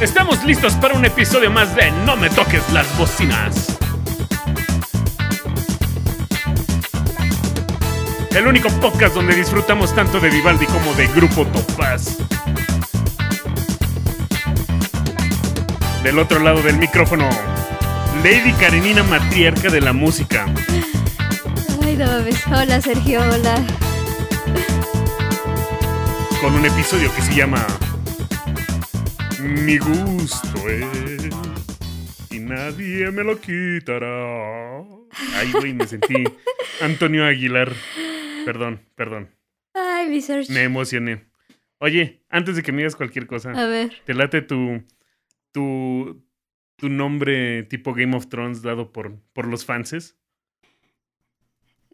Estamos listos para un episodio más de No me toques las bocinas. El único podcast donde disfrutamos tanto de Vivaldi como de Grupo Topaz. Del otro lado del micrófono, Lady Karenina Matriarca de la Música. Ay, no mames. Hola, Sergio, hola. Con un episodio que se llama Mi gusto es y nadie me lo quitará. Ay, güey, me sentí Antonio Aguilar. Perdón, perdón. Ay, mi Sergio. Me emocioné. Oye, antes de que me digas cualquier cosa, A ver. ¿te late tu, tu, tu nombre tipo Game of Thrones dado por, por los fanses?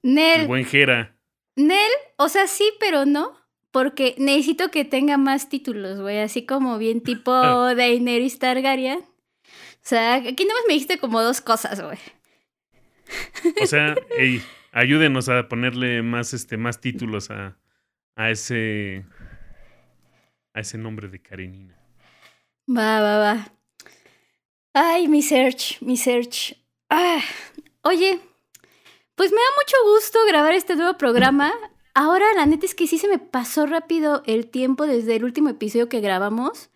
El Nel, buen Jera. Nel, o sea, sí, pero no. Porque necesito que tenga más títulos, güey. Así como bien tipo Daenerys Targaryen. O sea, aquí nomás me dijiste como dos cosas, güey. O sea, ayúdenos a ponerle más, este, más títulos a, a ese. a ese nombre de Karenina. Va, va, va. Ay, mi search, mi search. Ah, oye, pues me da mucho gusto grabar este nuevo programa. Ahora, la neta es que sí se me pasó rápido el tiempo desde el último episodio que grabamos.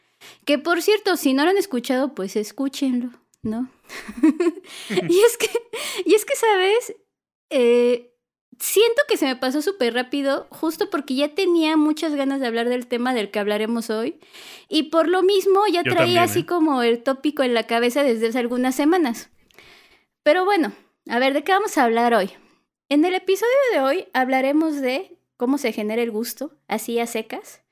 Que por cierto, si no lo han escuchado, pues escúchenlo, ¿no? y es que, y es que, ¿sabes? Eh, siento que se me pasó súper rápido, justo porque ya tenía muchas ganas de hablar del tema del que hablaremos hoy. Y por lo mismo ya Yo traía también, así ¿eh? como el tópico en la cabeza desde hace algunas semanas. Pero bueno, a ver, ¿de qué vamos a hablar hoy? En el episodio de hoy hablaremos de cómo se genera el gusto, así a secas.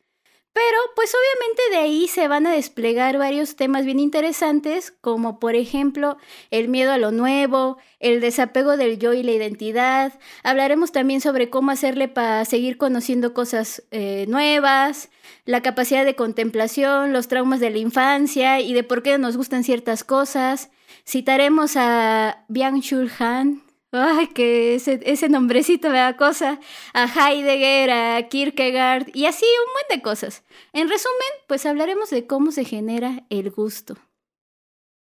Pero pues obviamente de ahí se van a desplegar varios temas bien interesantes, como por ejemplo el miedo a lo nuevo, el desapego del yo y la identidad. Hablaremos también sobre cómo hacerle para seguir conociendo cosas eh, nuevas, la capacidad de contemplación, los traumas de la infancia y de por qué nos gustan ciertas cosas. Citaremos a Byung-Chul Han, Ay, que ese, nombrecito me da cosa. A Heidegger, a Kierkegaard y así un buen de cosas. En resumen, pues hablaremos de cómo se genera el gusto.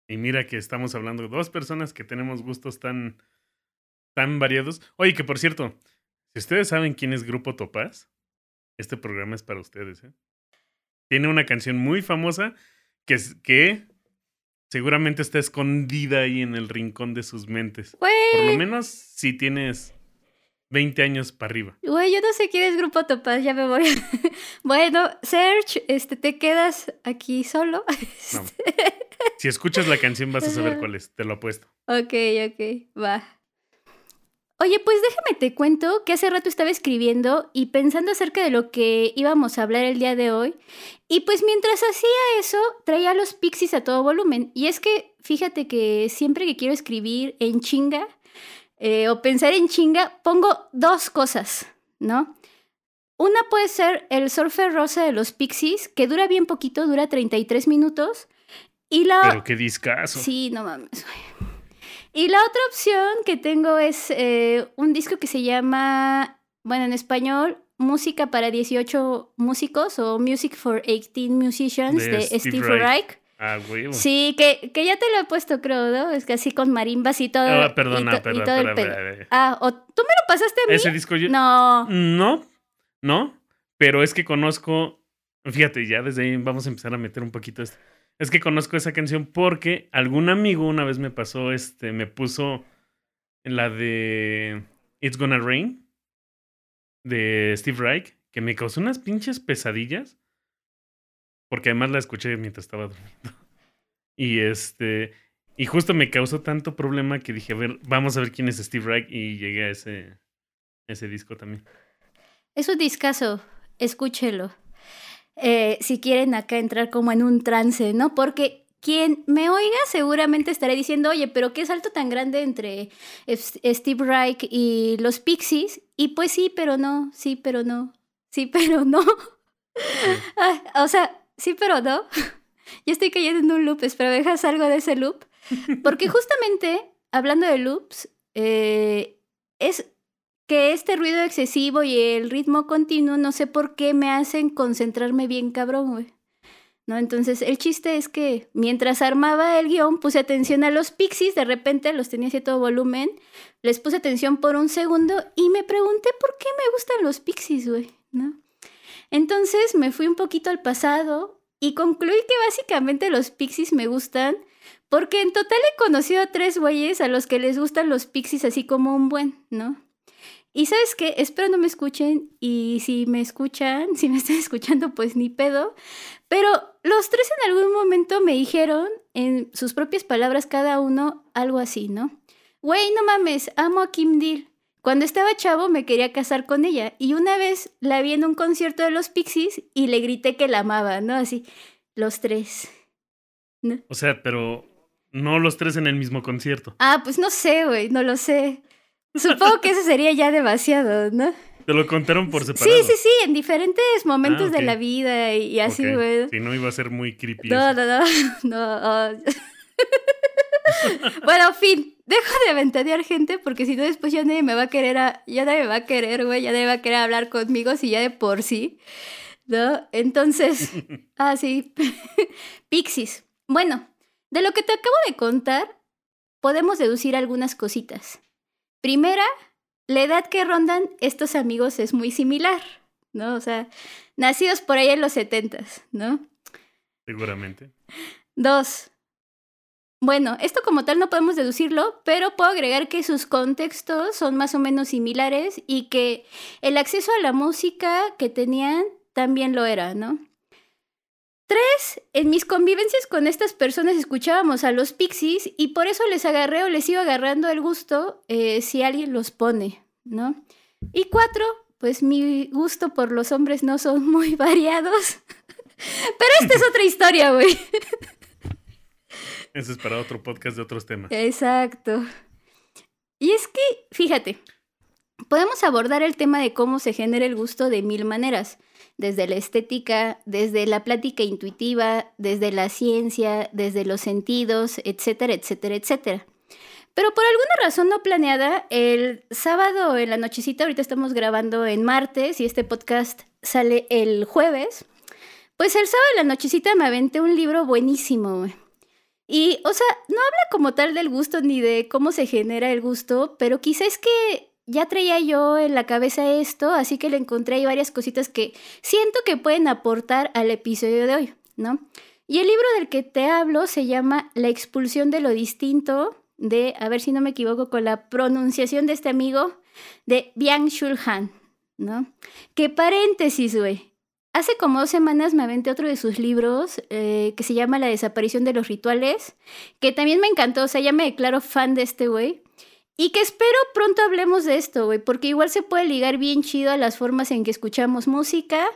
Y mira que estamos hablando de dos personas que tenemos gustos tan, tan variados. Oye, que por cierto, si ustedes saben quién es Grupo Topaz, este programa es para ustedes. ¿eh? Tiene una canción muy famosa que, que seguramente está escondida ahí en el rincón de sus mentes. Por lo menos si tienes 20 años para arriba. güey, yo no sé quién es Grupo Topaz, ya me voy. bueno, Serge, este, te quedas aquí solo. No. Si escuchas la canción vas a saber cuál es, te lo apuesto. Ok, ok, va. Oye, pues déjame te cuento que hace rato estaba escribiendo y pensando acerca de lo que íbamos a hablar el día de hoy. Y pues mientras hacía eso, traía los pixies a todo volumen. Y es que fíjate que siempre que quiero escribir en chinga eh, o pensar en chinga, pongo dos cosas, ¿no? Una puede ser el surfer rosa de los pixies, que dura bien poquito, dura 33 minutos. Y la, Pero qué discazo. Sí, no mames. Y la otra opción que tengo es eh, un disco que se llama, bueno, en español, Música para 18 músicos o Music for 18 Musicians De de, Steve Steve, Reich. Reich. Ah, huevo. Sí, que, que ya te lo he puesto, creo, ¿no? Es que así con marimbas y todo. Ah, perdona, y, to- y perdona, el perdona, perdona. Ah, ¿o tú me lo pasaste a mí? Ese disco yo... No. No, no, pero es que conozco, fíjate, ya desde ahí vamos a empezar a meter un poquito esto. Es que conozco esa canción porque algún amigo una vez me pasó, este, me puso la de It's Gonna Rain de Steve Reich, que me causó unas pinches pesadillas, porque además la escuché mientras estaba durmiendo. Y este, y justo me causó tanto problema que dije, a ver, vamos a ver quién es Steve Reich y llegué a ese, ese disco también. Es un discazo, escúchelo. Eh, si quieren acá entrar como en un trance, ¿no? Porque quien me oiga seguramente estará diciendo, oye, pero qué salto tan grande entre Steve Reich y los Pixies. Y pues sí, pero no, sí, pero no, sí, pero no. Ah, o sea, sí, pero no. Yo estoy cayendo en un loop, espero dejas algo de ese loop. Porque justamente, hablando de loops, eh, es que este ruido excesivo y el ritmo continuo, no sé por qué me hacen concentrarme bien cabrón, güey. ¿no? Entonces, el chiste es que mientras armaba el guion, puse atención a los pixies, de repente los tenía todo volumen, les puse atención por un segundo y me pregunté por qué me gustan los pixies, güey, ¿no? Entonces me fui un poquito al pasado y concluí que básicamente los pixies me gustan porque en total he conocido a tres güeyes a los que les gustan los pixies así como un buen, ¿no? Y sabes qué, espero no me escuchen y si me escuchan, si me están escuchando, pues ni pedo. Pero los tres en algún momento me dijeron, en sus propias palabras cada uno, algo así, ¿no? Güey, no mames, amo a Kim Deal. Cuando estaba chavo me quería casar con ella y una vez la vi en un concierto de los Pixies y le grité que la amaba, ¿no? Así, los tres. O sea, pero no los tres en el mismo concierto. Ah, pues no sé, güey, no lo sé. Supongo que eso sería ya demasiado, ¿no? Te lo contaron por separado. Sí, sí, sí, en diferentes momentos ah, de la vida y, así, güey. Si no, iba a ser muy creepy. No, no, no, no. bueno, fin, dejo de ventanear gente porque si no después ya nadie me va a querer, ya nadie me va a querer, güey, ya nadie va a querer hablar conmigo si ya de por sí, ¿no? Entonces, ah, sí, Pixies. Bueno, de lo que te acabo de contar, podemos deducir algunas cositas. Primera, la edad que rondan estos amigos es muy similar, ¿no? O sea, nacidos por ahí en los setentas, ¿no? Seguramente. Dos, bueno, esto como tal no podemos deducirlo, pero puedo agregar que sus contextos son más o menos similares y que el acceso a la música que tenían también lo era, ¿no? Tres, en mis convivencias con estas personas escuchábamos a los Pixies y por eso les agarré o les sigo agarrando el gusto eh, si alguien los pone, ¿no? Y cuatro, pues mi gusto por los hombres no son muy variados. Pero esta es otra historia, güey. Eso es para otro podcast de otros temas. Exacto. Y es que, fíjate, podemos abordar el tema de cómo se genera el gusto de mil maneras, desde la estética, desde la plática intuitiva, desde la ciencia, desde los sentidos, etcétera, etcétera, etcétera. Pero por alguna razón no planeada, el sábado en la nochecita, ahorita estamos grabando en martes y este podcast sale el jueves, pues el sábado en la nochecita me aventé un libro buenísimo, y, o sea, no habla como tal del gusto ni de cómo se genera el gusto, pero quizás que ya traía yo en la cabeza esto, así que le encontré ahí varias cositas que siento que pueden aportar al episodio de hoy, ¿no? Y el libro del que te hablo se llama La expulsión de lo distinto, de, a ver si no me equivoco con la pronunciación de este amigo, de Byung-Chul Han, ¿no? Que paréntesis, güey. Hace como dos semanas me aventé otro de sus libros eh, que se llama La desaparición de los rituales, que también me encantó, o sea, ya me declaro fan de este güey. Y que espero pronto hablemos de esto, güey, porque igual se puede ligar bien chido a las formas en que escuchamos música,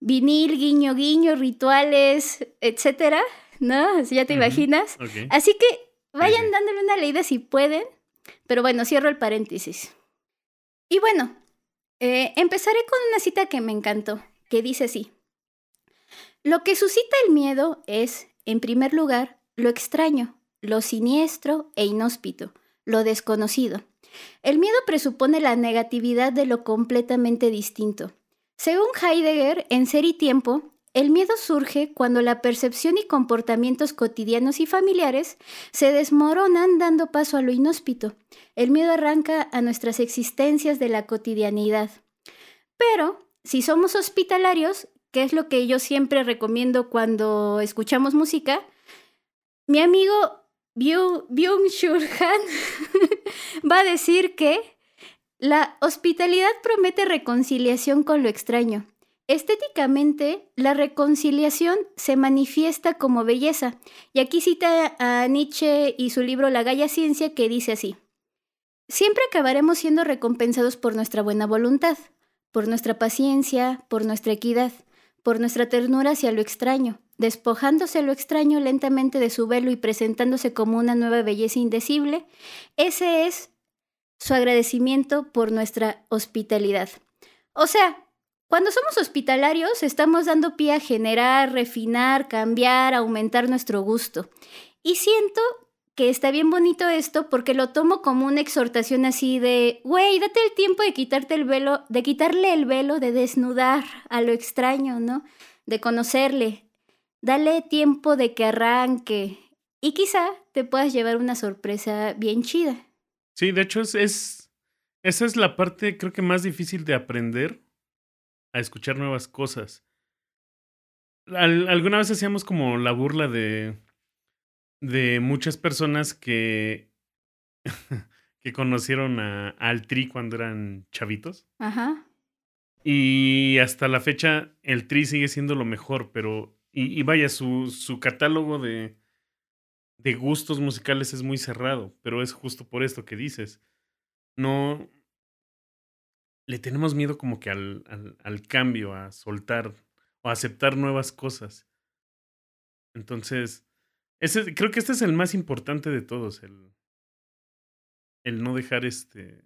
vinil, guiño, guiño, rituales, etcétera, ¿no? Así ya te imaginas. Así que vayan dándole una leída si pueden, pero bueno, cierro el paréntesis. Y bueno, eh, empezaré con una cita que me encantó que dice así. Lo que suscita el miedo es, en primer lugar, lo extraño, lo siniestro e inhóspito, lo desconocido. El miedo presupone la negatividad de lo completamente distinto. Según Heidegger, en Ser y Tiempo, el miedo surge cuando la percepción y comportamientos cotidianos y familiares se desmoronan dando paso a lo inhóspito. El miedo arranca a nuestras existencias de la cotidianidad. Pero si somos hospitalarios, que es lo que yo siempre recomiendo cuando escuchamos música, mi amigo Byung-Chul Han va a decir que la hospitalidad promete reconciliación con lo extraño. Estéticamente, la reconciliación se manifiesta como belleza. Y aquí cita a Nietzsche y su libro La Gaya Ciencia que dice así. Siempre acabaremos siendo recompensados por nuestra buena voluntad por nuestra paciencia, por nuestra equidad, por nuestra ternura hacia lo extraño, despojándose lo extraño lentamente de su velo y presentándose como una nueva belleza indecible, ese es su agradecimiento por nuestra hospitalidad. O sea, cuando somos hospitalarios estamos dando pie a generar, refinar, cambiar, aumentar nuestro gusto. Y siento que está bien bonito esto porque lo tomo como una exhortación así de, güey, date el tiempo de quitarte el velo, de quitarle el velo, de desnudar a lo extraño, ¿no? De conocerle, Dale tiempo de que arranque y quizá te puedas llevar una sorpresa bien chida. Sí, de hecho es, es esa es la parte creo que más difícil de aprender a escuchar nuevas cosas. alguna vez hacíamos como la burla de de muchas personas que que conocieron a, al Tri cuando eran chavitos. Ajá. Y hasta la fecha el Tri sigue siendo lo mejor, pero y, y vaya su su catálogo de de gustos musicales es muy cerrado, pero es justo por esto que dices. No. Le tenemos miedo como que al, al, al cambio, a soltar o a aceptar nuevas cosas. Entonces, ese, creo que este es el más importante de todos, el, el no dejar este,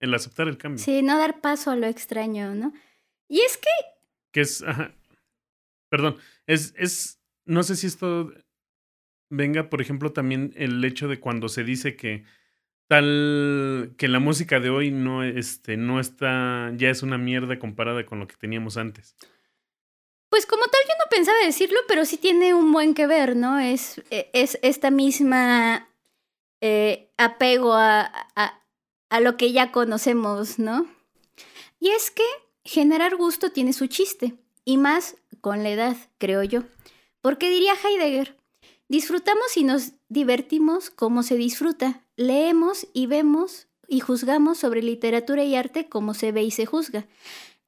el aceptar el cambio. Sí, no dar paso a lo extraño, ¿no? Y es que... Que es, ajá, perdón, es, es, no sé si esto venga, por ejemplo, también el hecho de cuando se dice que tal que la música de hoy no este no está ya es una mierda comparada con lo que teníamos antes. Pues como tal yo no pensaba decirlo, pero sí tiene un buen que ver, ¿no? Es, e, es esta misma eh, apego a, a, a lo que ya conocemos, ¿no? Y es que generar gusto tiene su chiste, y más con la edad, creo yo. Porque diría Heidegger, Disfrutamos y nos divertimos como se disfruta. Leemos y vemos y juzgamos sobre literatura y arte como se ve y se juzga.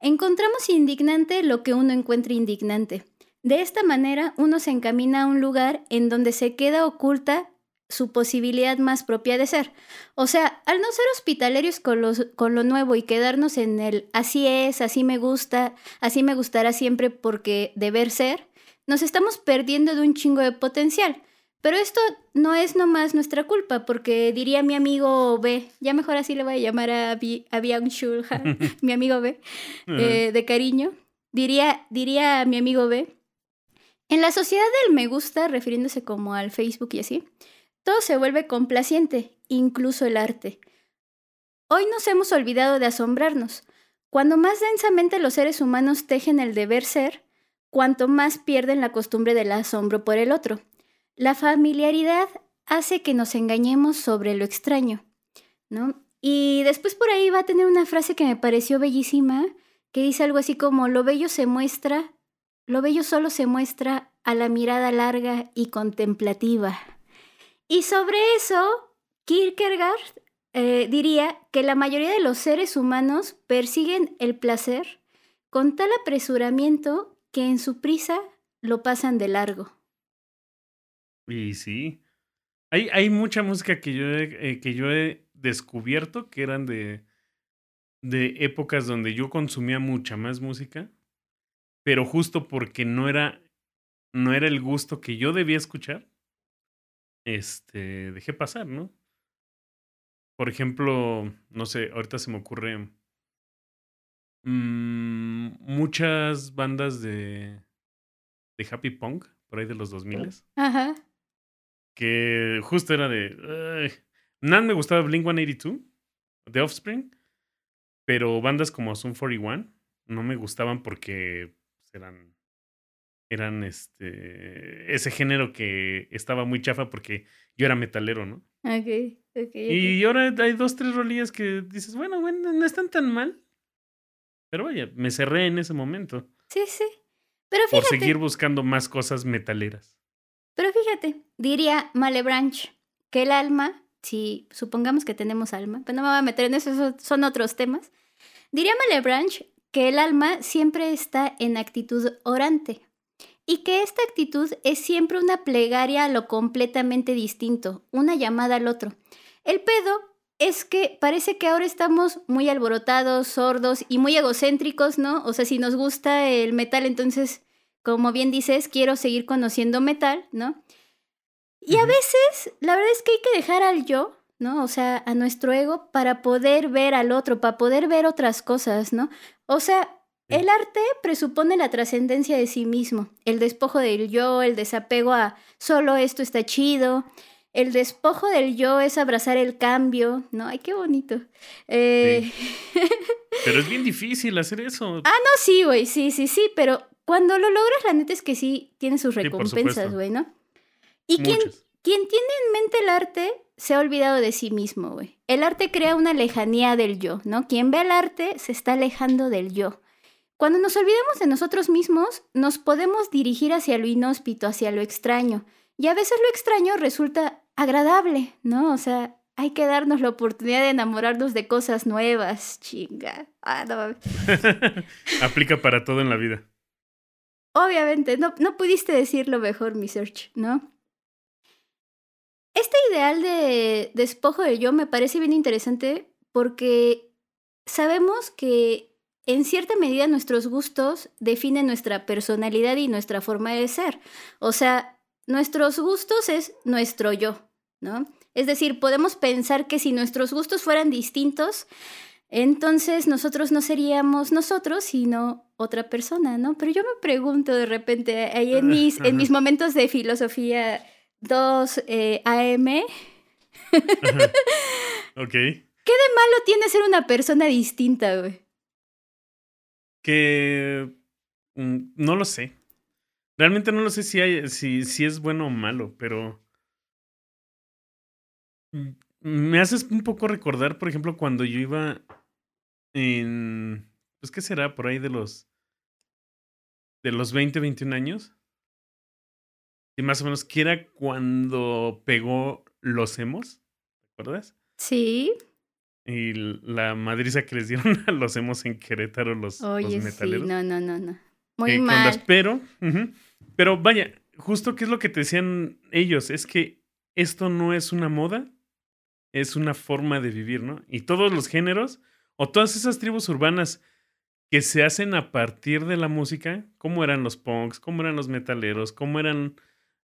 Encontramos indignante lo que uno encuentra indignante. De esta manera uno se encamina a un lugar en donde se queda oculta su posibilidad más propia de ser. O sea, al no ser hospitalarios con, con lo nuevo y quedarnos en el así es, así me gusta, así me gustará siempre porque deber ser, nos estamos perdiendo de un chingo de potencial. Pero esto no es nomás nuestra culpa, porque diría mi amigo B, ya mejor así le voy a llamar a, Bian Shulha, mi amigo B, eh, de cariño, diría, diría a mi amigo B, en la sociedad del me gusta, refiriéndose como al Facebook y así, todo se vuelve complaciente, incluso el arte. Hoy nos hemos olvidado de asombrarnos. Cuando más densamente los seres humanos tejen el deber ser, cuanto más pierden la costumbre del asombro por el otro. La familiaridad hace que nos engañemos sobre lo extraño, ¿no? Y después por ahí va a tener una frase que me pareció bellísima, que dice algo así como, lo bello se muestra, lo bello solo se muestra a la mirada larga y contemplativa. Y sobre eso, Kierkegaard eh, diría que la mayoría de los seres humanos persiguen el placer con tal apresuramiento que en su prisa lo pasan de largo. Y sí. Hay, hay mucha música que yo, he, eh, que yo he descubierto que eran de, de épocas donde yo consumía mucha más música, pero justo porque no era, no era el gusto que yo debía escuchar, este, dejé pasar, ¿no? Por ejemplo, no sé, ahorita se me ocurre Mm, muchas bandas de, de happy punk, por ahí de los 2000 Ajá. Que justo era de... nada me gustaba Blink 182, The Offspring, pero bandas como Zoom 41 no me gustaban porque eran eran este ese género que estaba muy chafa porque yo era metalero, ¿no? Ok, ok. Y ahora hay dos, tres rolillas que dices, bueno, bueno, no están tan mal. Pero vaya, me cerré en ese momento. Sí, sí. Pero fíjate. Por seguir buscando más cosas metaleras. Pero fíjate, diría Malebranche que el alma, si supongamos que tenemos alma, pero no me voy a meter en eso, son otros temas. Diría Malebranche que el alma siempre está en actitud orante y que esta actitud es siempre una plegaria a lo completamente distinto, una llamada al otro. El pedo es que parece que ahora estamos muy alborotados, sordos y muy egocéntricos, ¿no? O sea, si nos gusta el metal, entonces, como bien dices, quiero seguir conociendo metal, ¿no? Y a veces, la verdad es que hay que dejar al yo, ¿no? O sea, a nuestro ego para poder ver al otro, para poder ver otras cosas, ¿no? O sea, el arte presupone la trascendencia de sí mismo, el despojo del yo, el desapego a solo esto está chido, el despojo del yo es abrazar el cambio, ¿no? Ay, qué bonito. Eh... Pero es bien difícil hacer eso. ah, no, sí, güey, sí, sí, sí, pero cuando lo logras, la neta es que sí tiene sus recompensas, güey, ¿no? Y quien, quien tiene en mente el arte se ha olvidado de sí mismo, güey. El arte crea una lejanía del yo, ¿no? Quien ve el arte se está alejando del yo. Cuando nos olvidamos de nosotros mismos, nos podemos dirigir hacia lo inhóspito, hacia lo extraño. Y a veces lo extraño resulta agradable, ¿no? O sea, hay que darnos la oportunidad de enamorarnos de cosas nuevas, chinga. Ah, no. Aplica para todo en la vida. Obviamente, no, no pudiste decirlo mejor, mi search, ¿no? Este ideal de despojo de yo me parece bien interesante porque sabemos que en cierta medida nuestros gustos definen nuestra personalidad y nuestra forma de ser. O sea, nuestros gustos es nuestro yo, ¿no? Es decir, podemos pensar que si nuestros gustos fueran distintos, entonces nosotros no seríamos nosotros, sino otra persona, ¿no? Pero yo me pregunto de repente, ahí en mis, en mis momentos de filosofía 2 eh, AM. ok. ¿Qué de malo tiene ser una persona distinta, güey? Que mm, no lo sé. Realmente no lo sé si, hay, si, si es bueno o malo, pero me haces un poco recordar, por ejemplo, cuando yo iba en, pues, ¿qué será? Por ahí de los, de los 20, 21 años. Y más o menos, que era cuando pegó los hemos, ¿recuerdas? Sí. Y la madriza que les dieron a los hemos en Querétaro, los, Oye, metaleros. Sí, no, no, no, no. Muy mal. pero, pero vaya, justo qué es lo que te decían ellos, es que esto no es una moda, es una forma de vivir, ¿no? Y todos los géneros, o todas esas tribus urbanas que se hacen a partir de la música, cómo eran los punks, cómo eran los metaleros, cómo eran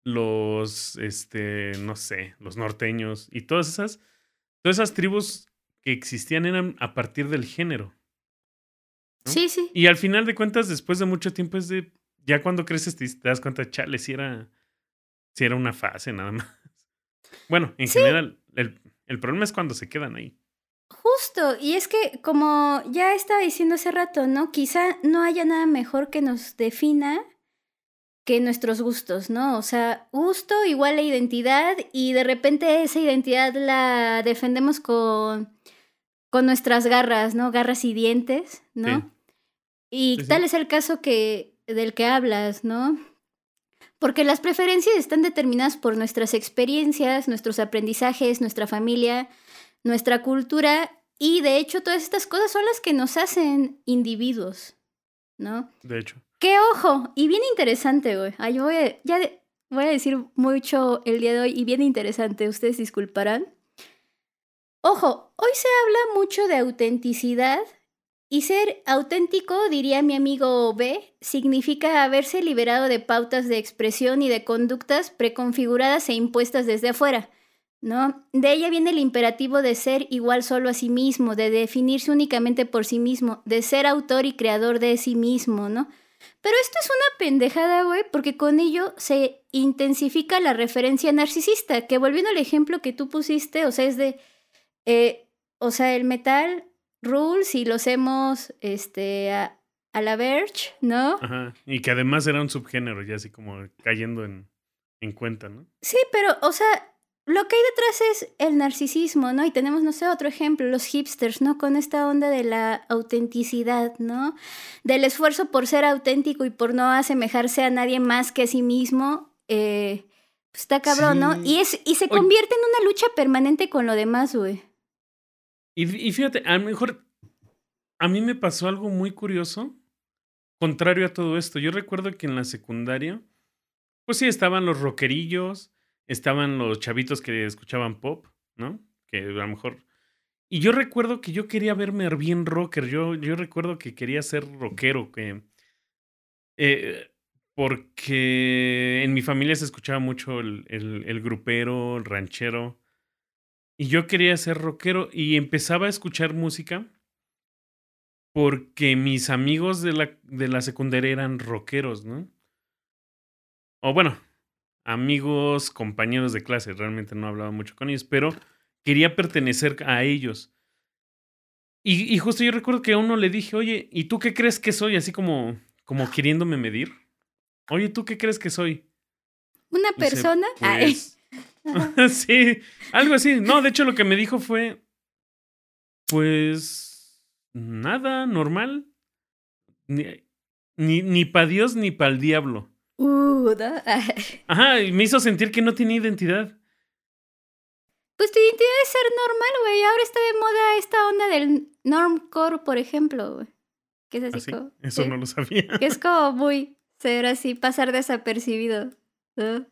los, este, no sé, los norteños y todas esas, todas esas tribus que existían eran a partir del género. Sí, sí. Y al final de cuentas, después de mucho tiempo, es de, ya cuando creces te, das cuenta, chale, si era, si era una fase nada más. Bueno, en general, el, el problema es cuando se quedan ahí. Justo, y es que como ya estaba diciendo hace rato, ¿no? Quizá no haya nada mejor que nos defina que nuestros gustos, ¿no? O sea, gusto igual a identidad y de repente esa identidad la defendemos con, con nuestras garras, ¿no? Garras y dientes, ¿no? Y tal es el caso que, del que hablas, ¿no? Porque las preferencias están determinadas por nuestras experiencias, nuestros aprendizajes, nuestra familia, nuestra cultura y de hecho todas estas cosas son las que nos hacen individuos, ¿no? De hecho. ¡Qué ojo! Y bien interesante, güey. Ay, voy a, ya voy a decir mucho el día de hoy y bien interesante, ustedes disculparán. Ojo, hoy se habla mucho de autenticidad y ser auténtico, diría mi amigo B, significa haberse liberado de pautas de expresión y de conductas preconfiguradas e impuestas desde afuera. ¿No? De ella viene el imperativo de ser igual solo a sí mismo, de definirse únicamente por sí mismo, de ser autor y creador de sí mismo, ¿no? Pero esto es una pendejada, güey, porque con ello se intensifica la referencia narcisista, que volviendo al ejemplo que tú pusiste, o sea, es de, eh, o sea, el metal rules y los hemos, este, a, la Verge, ¿no? Ajá, y que además era un subgénero, ya así como cayendo en, en cuenta, ¿no? Sí, pero, o sea, lo que hay detrás es el narcisismo, ¿no? Y tenemos, no sé, otro ejemplo, los hipsters, ¿no? Con esta onda de la autenticidad, ¿no? Del esfuerzo por ser auténtico y por no asemejarse a nadie más que a sí mismo. Eh, pues está cabrón, ¿no? Y, es, y se convierte en una lucha permanente con lo demás, güey. Y, y fíjate, a lo mejor a mí me pasó algo muy curioso, contrario a todo esto. Yo recuerdo que en la secundaria, pues sí, estaban los rockerillos estaban los chavitos que escuchaban pop, ¿no? Que a lo mejor... Y yo recuerdo que yo quería verme bien rocker, yo, yo recuerdo que quería ser rockero, que... Eh, porque en mi familia se escuchaba mucho el, el, grupero, el ranchero, y yo quería ser rockero y empezaba a escuchar música porque mis amigos de la, de la secundaria eran rockeros, ¿no? O bueno, amigos, compañeros de clase, realmente no hablaba mucho con ellos, pero quería pertenecer a ellos. Y, justo yo recuerdo que a uno le dije, oye, ¿y tú qué crees que soy? Así como, como queriéndome medir. Oye, ¿tú qué crees que soy? ¿Una persona? Pues, sí, algo así. No, de hecho lo que me dijo fue, pues, nada, normal. Ni, ni, ni para Dios ni para el diablo. Ajá, y me hizo sentir que no tenía identidad. Pues tu identidad es ser normal, güey. Ahora está de moda esta onda del normcore, por ejemplo, güey. Que es así como... eso sí, no lo sabía. Que es como muy ser así, pasar desapercibido. ¿no?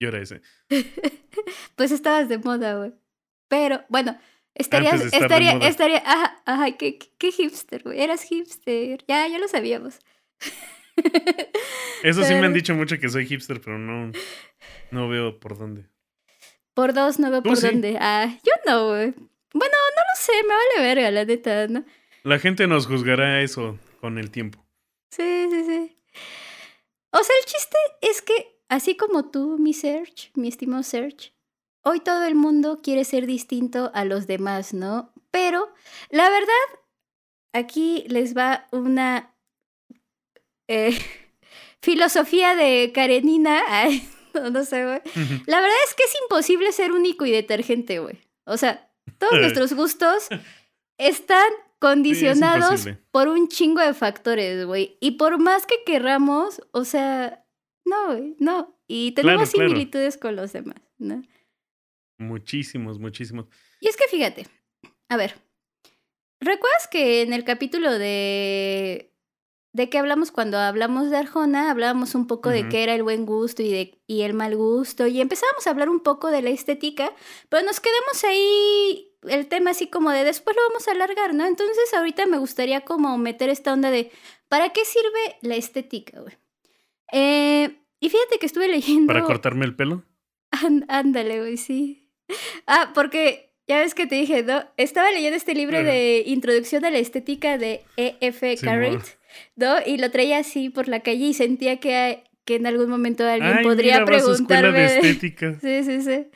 Yo era ese. Pues estabas de moda, güey. Pero, bueno, estarías, estaría, estaría, ajá, ajá, qué- qué hipster, güey. Eras hipster. Ya, ya lo sabíamos. Eso sí me han dicho mucho que soy hipster, pero no, no veo por dónde. Por dos, no veo por sí. dónde. Ah, yo no, güey. Bueno, no lo sé, me vale verga, la neta, ¿no? La gente nos juzgará eso con el tiempo. Sí, sí, sí. O sea, el chiste es que, así como tú, mi Serge, mi estimado Serge, hoy todo el mundo quiere ser distinto a los demás, ¿no? Pero, la verdad, aquí les va una eh, filosofía de Karenina. Ay, no, no sé, güey. La verdad es que es imposible ser único y detergente, güey. O sea, todos nuestros gustos están condicionados por un chingo de factores, güey. Y por más que querramos, o sea, no, güey, no. Y tenemos Claro, claro. similitudes con los demás, ¿no? Muchísimos, muchísimos. Y es que fíjate, a ver, ¿recuerdas que en el capítulo de de qué hablamos cuando hablamos de Arjona? Hablábamos un poco de qué era el buen gusto y de y el mal gusto y empezábamos a hablar un poco de la estética, pero nos quedamos ahí el tema así como de después lo vamos a alargar, ¿no? Entonces ahorita me gustaría como meter esta onda de ¿para qué sirve la estética, güey? Eh, y fíjate que estuve leyendo ¿Para cortarme el pelo? Án- Ándale, güey, sí. Ah, porque ya ves que te dije, ¿no? Estaba leyendo este libro de Introducción a la Estética de E.F. Carrot, ¿no? Y lo traía así por la calle y sentía que, que en algún momento alguien Ay, podría mira, preguntarme. de estética. Sí, sí, sí.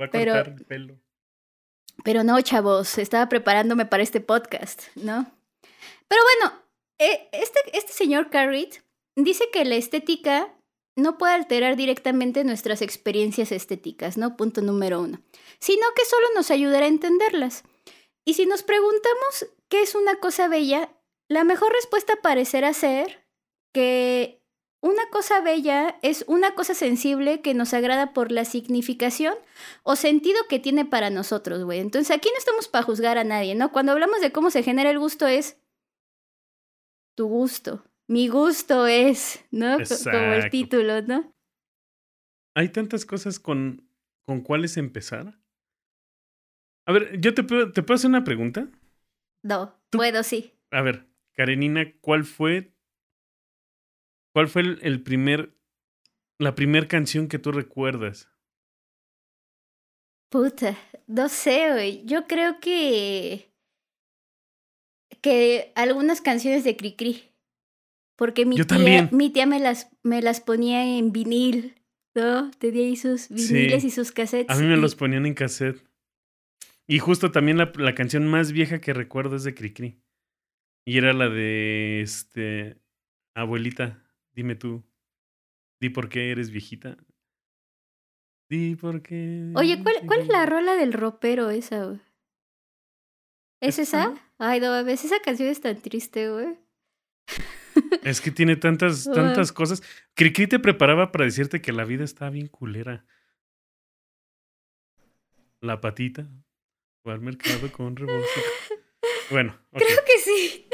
Va a Pero- cortar el pelo. Pero no, chavos, estaba preparándome para este podcast, ¿no? Pero bueno, eh, este, este señor Carrit dice que la estética no puede alterar directamente nuestras experiencias estéticas, ¿no? Punto número uno. Sino que solo nos ayudará a entenderlas. Y si nos preguntamos qué es una cosa bella, la mejor respuesta parecerá ser que una cosa bella es una cosa sensible que nos agrada por la significación o sentido que tiene para nosotros, güey. Entonces aquí no estamos para juzgar a nadie, ¿no? Cuando hablamos de cómo se genera el gusto es tu gusto. Mi gusto es, ¿no? Co- Como el título, ¿no? Hay tantas cosas con, con cuáles empezar. A ver, yo te puedo, te puedo hacer una pregunta. No, Tú- puedo, sí. A ver, Karenina, ¿cuál fue, cuál fue el, el primer, la primer canción que tú recuerdas? Puta, no sé, güey. Yo creo que. que algunas canciones de Cricri. Porque mi Yo tía, también. mi tía me las, me las ponía en vinil, ¿no? Tenía ahí sus viniles Sí. y sus cassettes. A mí me y- los ponían en cassette. Y justo también la, la canción más vieja que recuerdo es de Cricri. Y era la de este abuelita, dime tú. Di por qué eres viejita. Di por qué. Oye, ¿cuál, cuál es la rola del ropero esa, güey? ¿Es esa? Ay, no mames, esa canción es tan triste, güey. Es que tiene tantas, tantas cosas. Cricri te preparaba para decirte que la vida está bien culera. La patita. Fue al mercado con rebozo. Bueno. Creo que sí.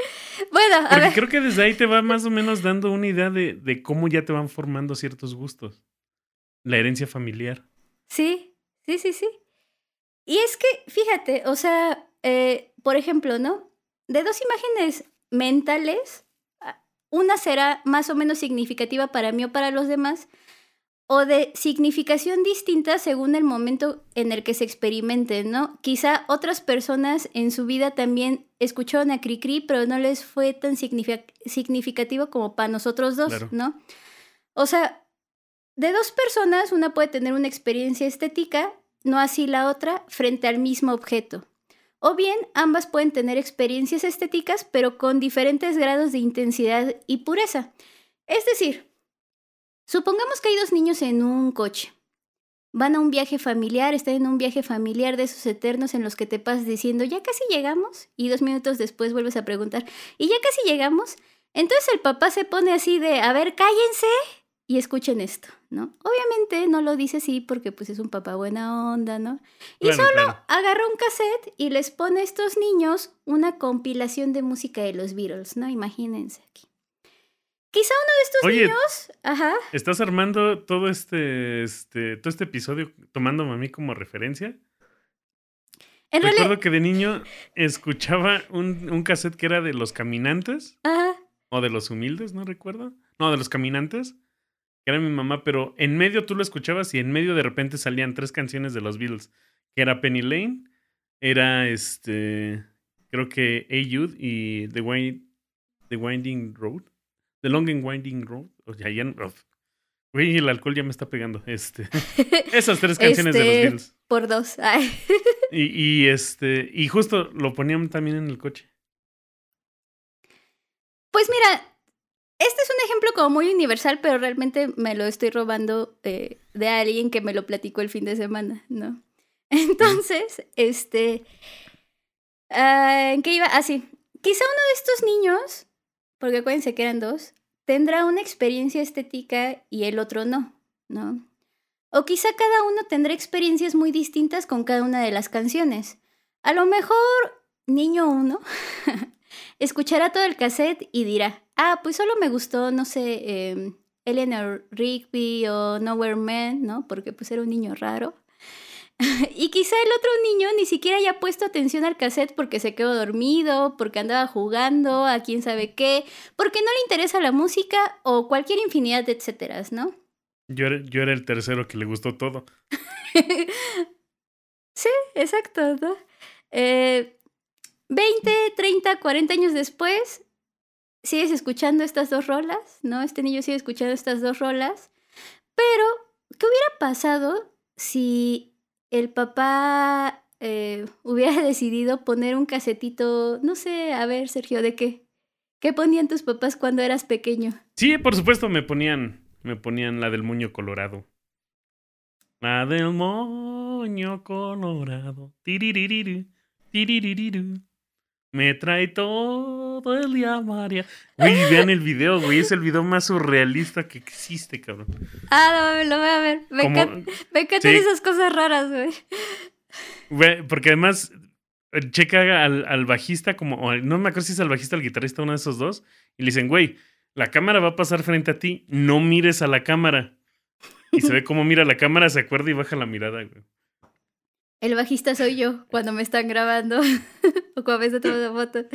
Bueno, a Porque ver. creo que desde ahí te va más o menos dando una idea de, de cómo ya te van formando ciertos gustos. La herencia familiar. Sí, sí, sí, sí. Y es que, fíjate, o sea, eh, por ejemplo, ¿no? De dos imágenes mentales, una será más o menos significativa para mí o para los demás, o de significación distinta según el momento en el que se experimenten, ¿no? Quizá otras personas en su vida también escucharon a Cricri, pero no les fue tan significa- significativo como para nosotros dos, Claro. ¿no? O sea, de dos personas, una puede tener una experiencia estética, no así la otra, frente al mismo objeto. O bien ambas pueden tener experiencias estéticas, pero con diferentes grados de intensidad y pureza. Es decir, supongamos que hay dos niños en un coche. Van a un viaje familiar, están en un viaje familiar de esos eternos en los que te pasas diciendo, ya casi llegamos, y dos minutos después vuelves a preguntar, ¿y ya casi llegamos? Entonces el papá se pone así de, a ver, cállense y escuchen esto, ¿no? Obviamente no lo dice así porque pues es un papá buena onda, ¿no? Y solo agarra un cassette y les pone a estos niños una compilación de música de los Beatles, ¿no? Imagínense aquí. Quizá uno de estos niños, ajá. ¿Estás armando todo este, este, todo este episodio tomándome a mí como referencia? En Recuerdo que de niño escuchaba un, un cassette que era de los caminantes. Ajá. O de los humildes, no recuerdo. No, de los caminantes. Que era mi mamá, pero en medio tú lo escuchabas y en medio de repente salían tres canciones de los Beatles. Que era Penny Lane, era este. Creo que A y The, The Winding Road. The Long and Winding Road. O sea, ya, Güey, el alcohol ya me está pegando. Este. Esas tres canciones de los este, Beatles. Por dos. Y, y, este. Y justo lo ponían también en el coche. Pues mira, este es un ejemplo como muy universal, pero realmente me lo estoy robando eh, de alguien que me lo platicó el fin de semana, ¿no? Entonces, este... Ah, ¿En qué iba? Ah, sí. Quizá uno de estos niños, porque acuérdense que eran dos, tendrá una experiencia estética y el otro no, ¿no? O quizá cada uno tendrá experiencias muy distintas con cada una de las canciones. A lo mejor, niño uno escuchará todo el cassette y dirá, ah, pues solo me gustó, no sé, em, Eleanor Rigby o Nowhere Man, ¿no? Porque pues era un niño raro. y quizá el otro niño ni siquiera haya puesto atención al cassette porque se quedó dormido, porque andaba jugando, a quién sabe qué, porque no le interesa la música o cualquier infinidad de etcéteras, ¿no? Yo era, yo era el tercero que le gustó todo. sí, exacto, ¿no? Eh, 20, 30, 40 años después, sigues escuchando estas dos rolas, ¿no? Este niño sigue escuchando estas dos rolas. Pero, ¿qué hubiera pasado si el papá eh, hubiera decidido poner un casetito, no sé, a ver, Sergio, ¿de qué? ¿Qué ponían tus papás cuando eras pequeño? Sí, por supuesto, me ponían, me ponían la del moño colorado. La del moño colorado. Me trae todo el día, María. Güey, vean el video, güey. Es el video más surrealista que existe, cabrón. Ah, no, lo voy a ver. Me, encantan esas cosas raras, güey. Güey, porque además eh, checa al, al bajista como, no me acuerdo si es al bajista o al guitarrista, uno de esos dos, y le dicen, güey, la cámara va a pasar frente a ti, no mires a la cámara. Y se ve cómo mira la cámara, se acuerda y baja la mirada, güey. El bajista soy yo cuando me están grabando o cuando me están tomando fotos.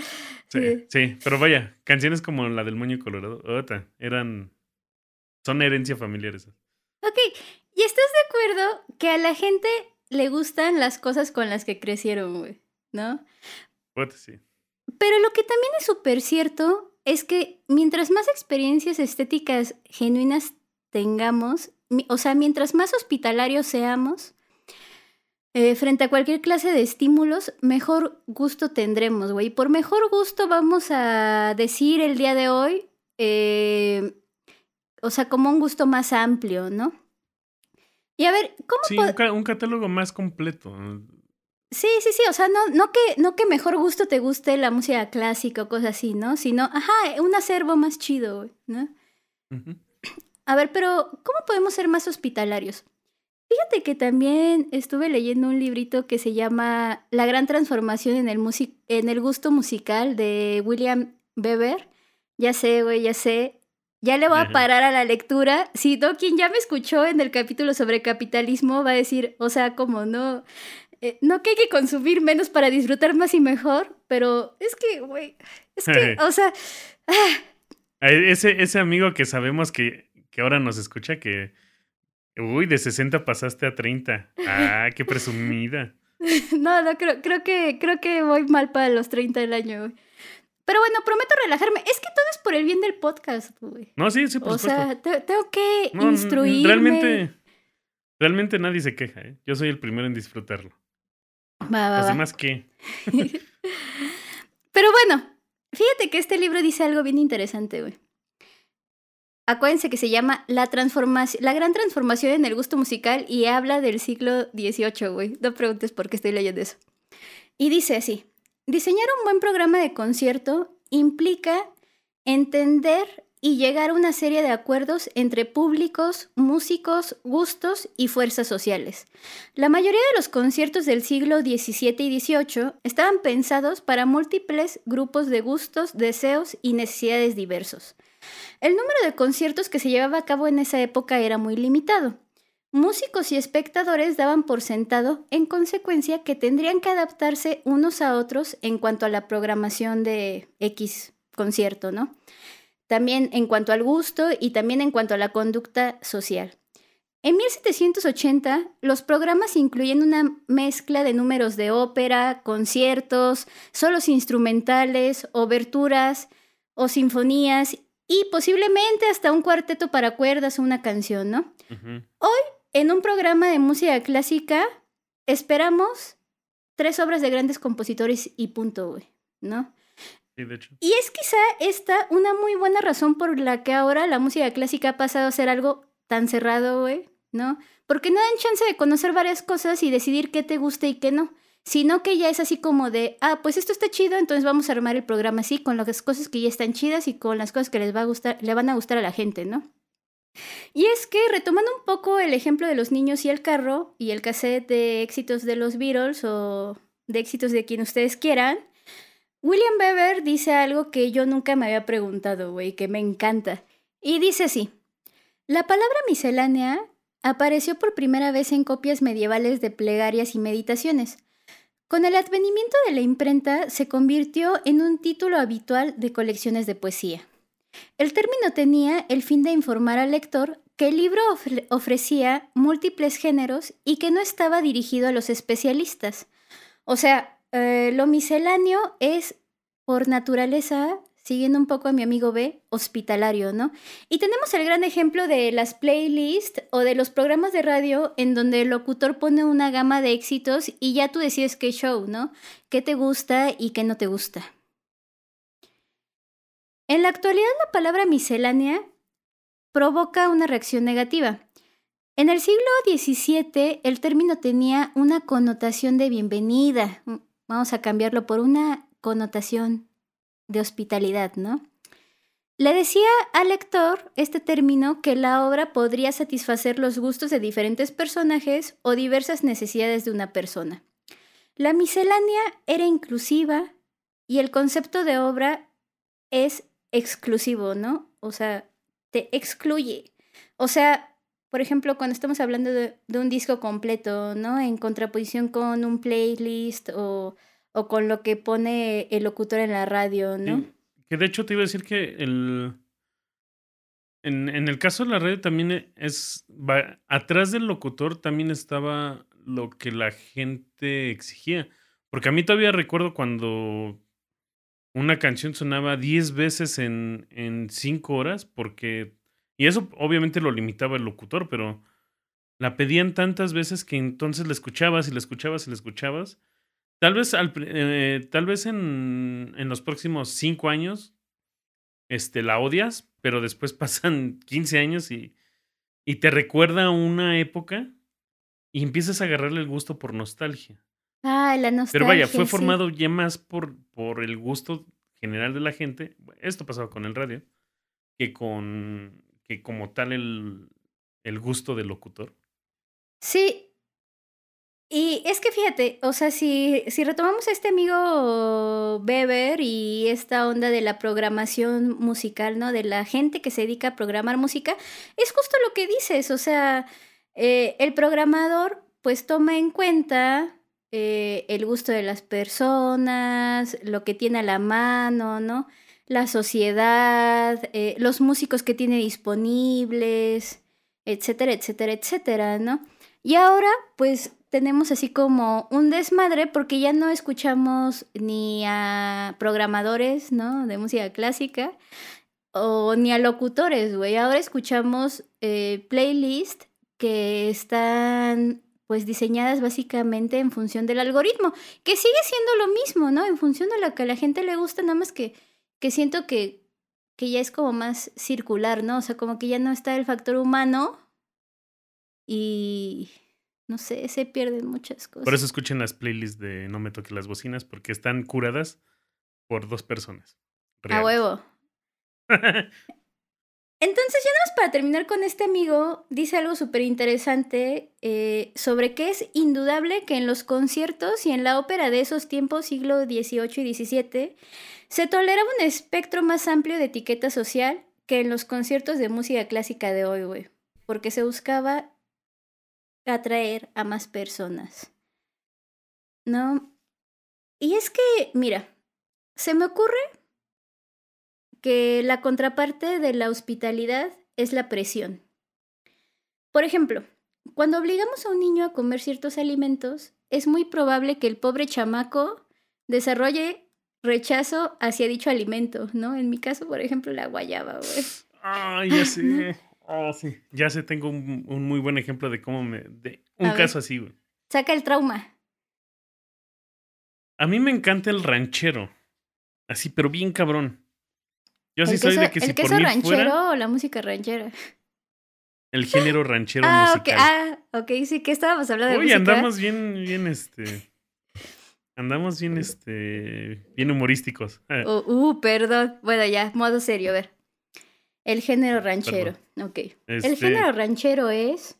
Sí, sí, pero vaya, canciones como la del moño colorado, otra, eran. Son herencia familiar esas. Ok, ¿y estás de acuerdo que a la gente le gustan las cosas con las que crecieron, güey? ¿No? Sí. Pero lo que también es súper cierto es que mientras más experiencias estéticas genuinas tengamos, o sea, mientras más hospitalarios seamos, eh, frente a cualquier clase de estímulos, mejor gusto tendremos, güey. Por mejor gusto vamos a decir el día de hoy, eh, o sea, como un gusto más amplio, ¿no? Y a ver, ¿cómo? Sí, un, catálogo más completo. Sí, sí, sí, o sea, no, no, que, no que mejor gusto te guste la música clásica o cosas así, ¿no? Sino, ajá, un acervo más chido, ¿no? A ver, pero ¿cómo podemos ser más hospitalarios? Fíjate que también estuve leyendo un librito que se llama La gran transformación en el, en el gusto musical de William Weber. Ya sé, güey, ya sé. Ya le voy a parar a la lectura. Si no, quien ya me escuchó en el capítulo sobre capitalismo va a decir, o sea, como no, eh, no que hay que consumir menos para disfrutar más y mejor, pero es que, güey, es que, o sea... Ah. Ese, ese amigo que sabemos que, que ahora nos escucha, que Uy, de 60 pasaste a 30. Ah, qué presumida. no, no, creo, creo, que, creo que voy mal para los 30 del año, Pero bueno, prometo relajarme. Es que todo es por el bien del podcast, güey. No, sí, sí, por O sea, tengo que instruirme. Realmente, realmente nadie se queja, ¿eh? Yo soy el primero en disfrutarlo. Va, va, ¿Los demás qué? Pero bueno, fíjate que este libro dice algo bien interesante, güey. Acuérdense que se llama la, transformación, la gran transformación en el gusto musical y habla del siglo XVIII, güey. No preguntes por qué estoy leyendo eso. Y dice así, diseñar un buen programa de concierto implica entender y llegar a una serie de acuerdos entre públicos, músicos, gustos y fuerzas sociales. La mayoría de los conciertos del siglo XVII y XVIII estaban pensados para múltiples grupos de gustos, deseos y necesidades diversos. El número de conciertos que se llevaba a cabo en esa época era muy limitado. Músicos y espectadores daban por sentado, en consecuencia, que tendrían que adaptarse unos a otros en cuanto a la programación de X concierto, ¿no? También en cuanto al gusto y también en cuanto a la conducta social. En 1780, los programas incluyen una mezcla de números de ópera, conciertos, solos instrumentales, oberturas o sinfonías y posiblemente hasta un cuarteto para cuerdas o una canción, ¿no? Ujú. En un programa de música clásica esperamos tres obras de grandes compositores y punto, güey, ¿no? Sí, de hecho. Y es quizá esta una muy buena razón por la que ahora la música clásica ha pasado a ser algo tan cerrado, güey, ¿no? Porque no dan chance de conocer varias cosas y decidir qué te gusta y qué no, sino que ya es así como de, ah, pues esto está chido, entonces vamos a armar el programa así, con las cosas que ya están chidas y con las cosas que les va a gustar, le van a gustar a la gente, ¿no? Y es que, retomando un poco el ejemplo de los niños y el carro, y el cassette de éxitos de los Beatles o de éxitos de quien ustedes quieran, William Weber dice algo que yo nunca me había preguntado, güey, que me encanta. Y dice así, la palabra miscelánea apareció por primera vez en copias medievales de plegarias y meditaciones. Con el advenimiento de la imprenta se convirtió en un título habitual de colecciones de poesía. El término tenía el fin de informar al lector que el libro ofre- ofrecía múltiples géneros y que no estaba dirigido a los especialistas. O sea, eh, lo misceláneo es por naturaleza, siguiendo un poco a mi amigo B, hospitalario, ¿no? Y tenemos el gran ejemplo de las playlists o de los programas de radio en donde el locutor pone una gama de éxitos y ya tú decides qué show, ¿no? ¿Qué te gusta y qué no te gusta? En la actualidad la palabra miscelánea provoca una reacción negativa. En el siglo XVII el término tenía una connotación de bienvenida. Mm, Vamos a cambiarlo por una connotación de hospitalidad, ¿no? Le decía al lector este término que la obra podría satisfacer los gustos de diferentes personajes o diversas necesidades de una persona. La miscelánea era inclusiva y el concepto de obra es exclusivo, ¿no? O sea, te excluye. O sea, por ejemplo, cuando estamos hablando de, de un disco completo, ¿no? En contraposición con un playlist o, o con lo que pone el locutor en la radio, ¿no? Que de hecho te iba a decir que el. En, en el caso de la radio también es. va- atrás del locutor también estaba lo que la gente exigía. Porque a mí todavía recuerdo cuando una canción sonaba 10 veces en, en 5 horas, porque. Y eso obviamente lo limitaba el locutor, pero la pedían tantas veces que entonces la escuchabas y la escuchabas y la escuchabas. Tal vez, al, pri- eh, tal vez en, en los próximos 5 años este, la odias, pero después pasan 15 años y, y te recuerda una época y empiezas a agarrarle el gusto por nostalgia. Ah, la nostalgia. Pero vaya, fue sí. formado ya más por, por el gusto general de la gente. Esto pasaba con el radio, que con que como tal el, el gusto del locutor. Sí. Y es que fíjate, o sea, si, si retomamos a este amigo Weber y esta onda de la programación musical, ¿no? De la gente que se dedica a programar música, es justo lo que dices, o sea, eh, el programador pues toma en cuenta eh, el gusto de las personas, lo que tiene a la mano, ¿no? La sociedad, eh, los músicos que tiene disponibles, etcétera, etcétera, etcétera, ¿no? Y ahora, pues tenemos así como un desmadre porque ya no escuchamos ni a programadores, ¿no? De música clásica o ni a locutores, güey. Ahora escuchamos eh, playlists que están pues diseñadas básicamente en función del algoritmo, que sigue siendo lo mismo, ¿no? En función de lo que a la gente le gusta, nada más que, que siento que, que ya es como más circular, ¿no? O sea, como que ya no está el factor humano y no sé, se pierden muchas cosas. Por eso escuchen las playlists de No me toque las bocinas, porque están curadas por dos personas. A huevo. Entonces, ya nada más para terminar con este amigo, dice algo súper interesante eh, sobre que es indudable que en los conciertos y en la ópera de esos tiempos, siglo XVIII y XVII, se toleraba un espectro más amplio de etiqueta social que en los conciertos de música clásica de hoy, güey. Porque se buscaba atraer a más personas. ¿No? Y es que, mira, se me ocurre que la contraparte de la hospitalidad es la presión. Por ejemplo, cuando obligamos a un niño a comer ciertos alimentos, es muy probable que el pobre chamaco desarrolle rechazo hacia dicho alimento, ¿no? En mi caso, por ejemplo, la guayaba, güey. Ah, ya sé. Ah, sí. Ya sé, tengo un, muy buen ejemplo de cómo me. De un caso así, güey. Saca el trauma. A mí me encanta el ranchero. Así, pero bien cabrón. Yo sí soy de que ¿El si queso ranchero o la música ranchera? El género ranchero ah, musical. Ah, ok, sí, que estábamos hablando de Uy, andamos bien, bien, este... Andamos bien, este... Bien humorísticos. Uh, uh, perdón. Bueno, ya, modo serio, a ver. El género ranchero, ok. El este género ranchero es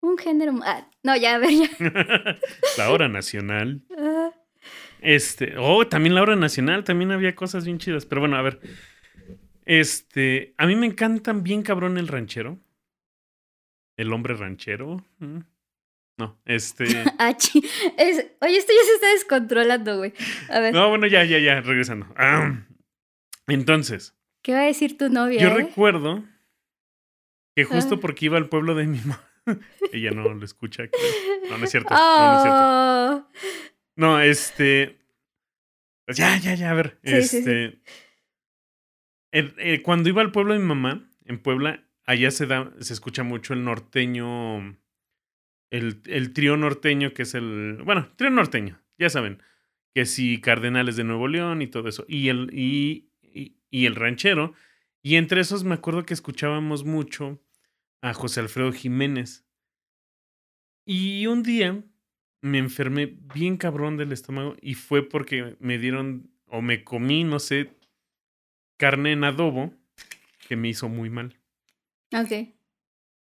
un género... Ah, no, ya, a ver, ya. la hora nacional. Ah. Este... Oh, también la hora nacional, también había cosas bien chidas. Pero bueno, a ver... Este, a mí me encantan bien cabrón el ranchero. El hombre ranchero. Mm. No, este. Ah, oye, esto ya se está descontrolando, güey. A ver. No, bueno, ya, ya, ya, regresando. entonces. ¿Qué va a decir tu novia? Yo eh? recuerdo que justo ah. porque iba al pueblo de mi mamá. Ella no lo escucha. No, no es cierto. No, no es cierto. Oh. No, este. Pues ya, ya, ya, a ver. este. Eh, cuando iba al pueblo de mi mamá, en Puebla, allá se da, se escucha mucho el norteño, el, el trío norteño, que es el, bueno, trío norteño, ya saben, que sí, Cardenales de Nuevo León y todo eso, y el, y, y, el ranchero, y entre esos me acuerdo que escuchábamos mucho a José Alfredo Jiménez. Y un día me enfermé bien cabrón del estómago y fue porque me dieron o me comí, no sé, carne en adobo que me hizo muy mal. Ok.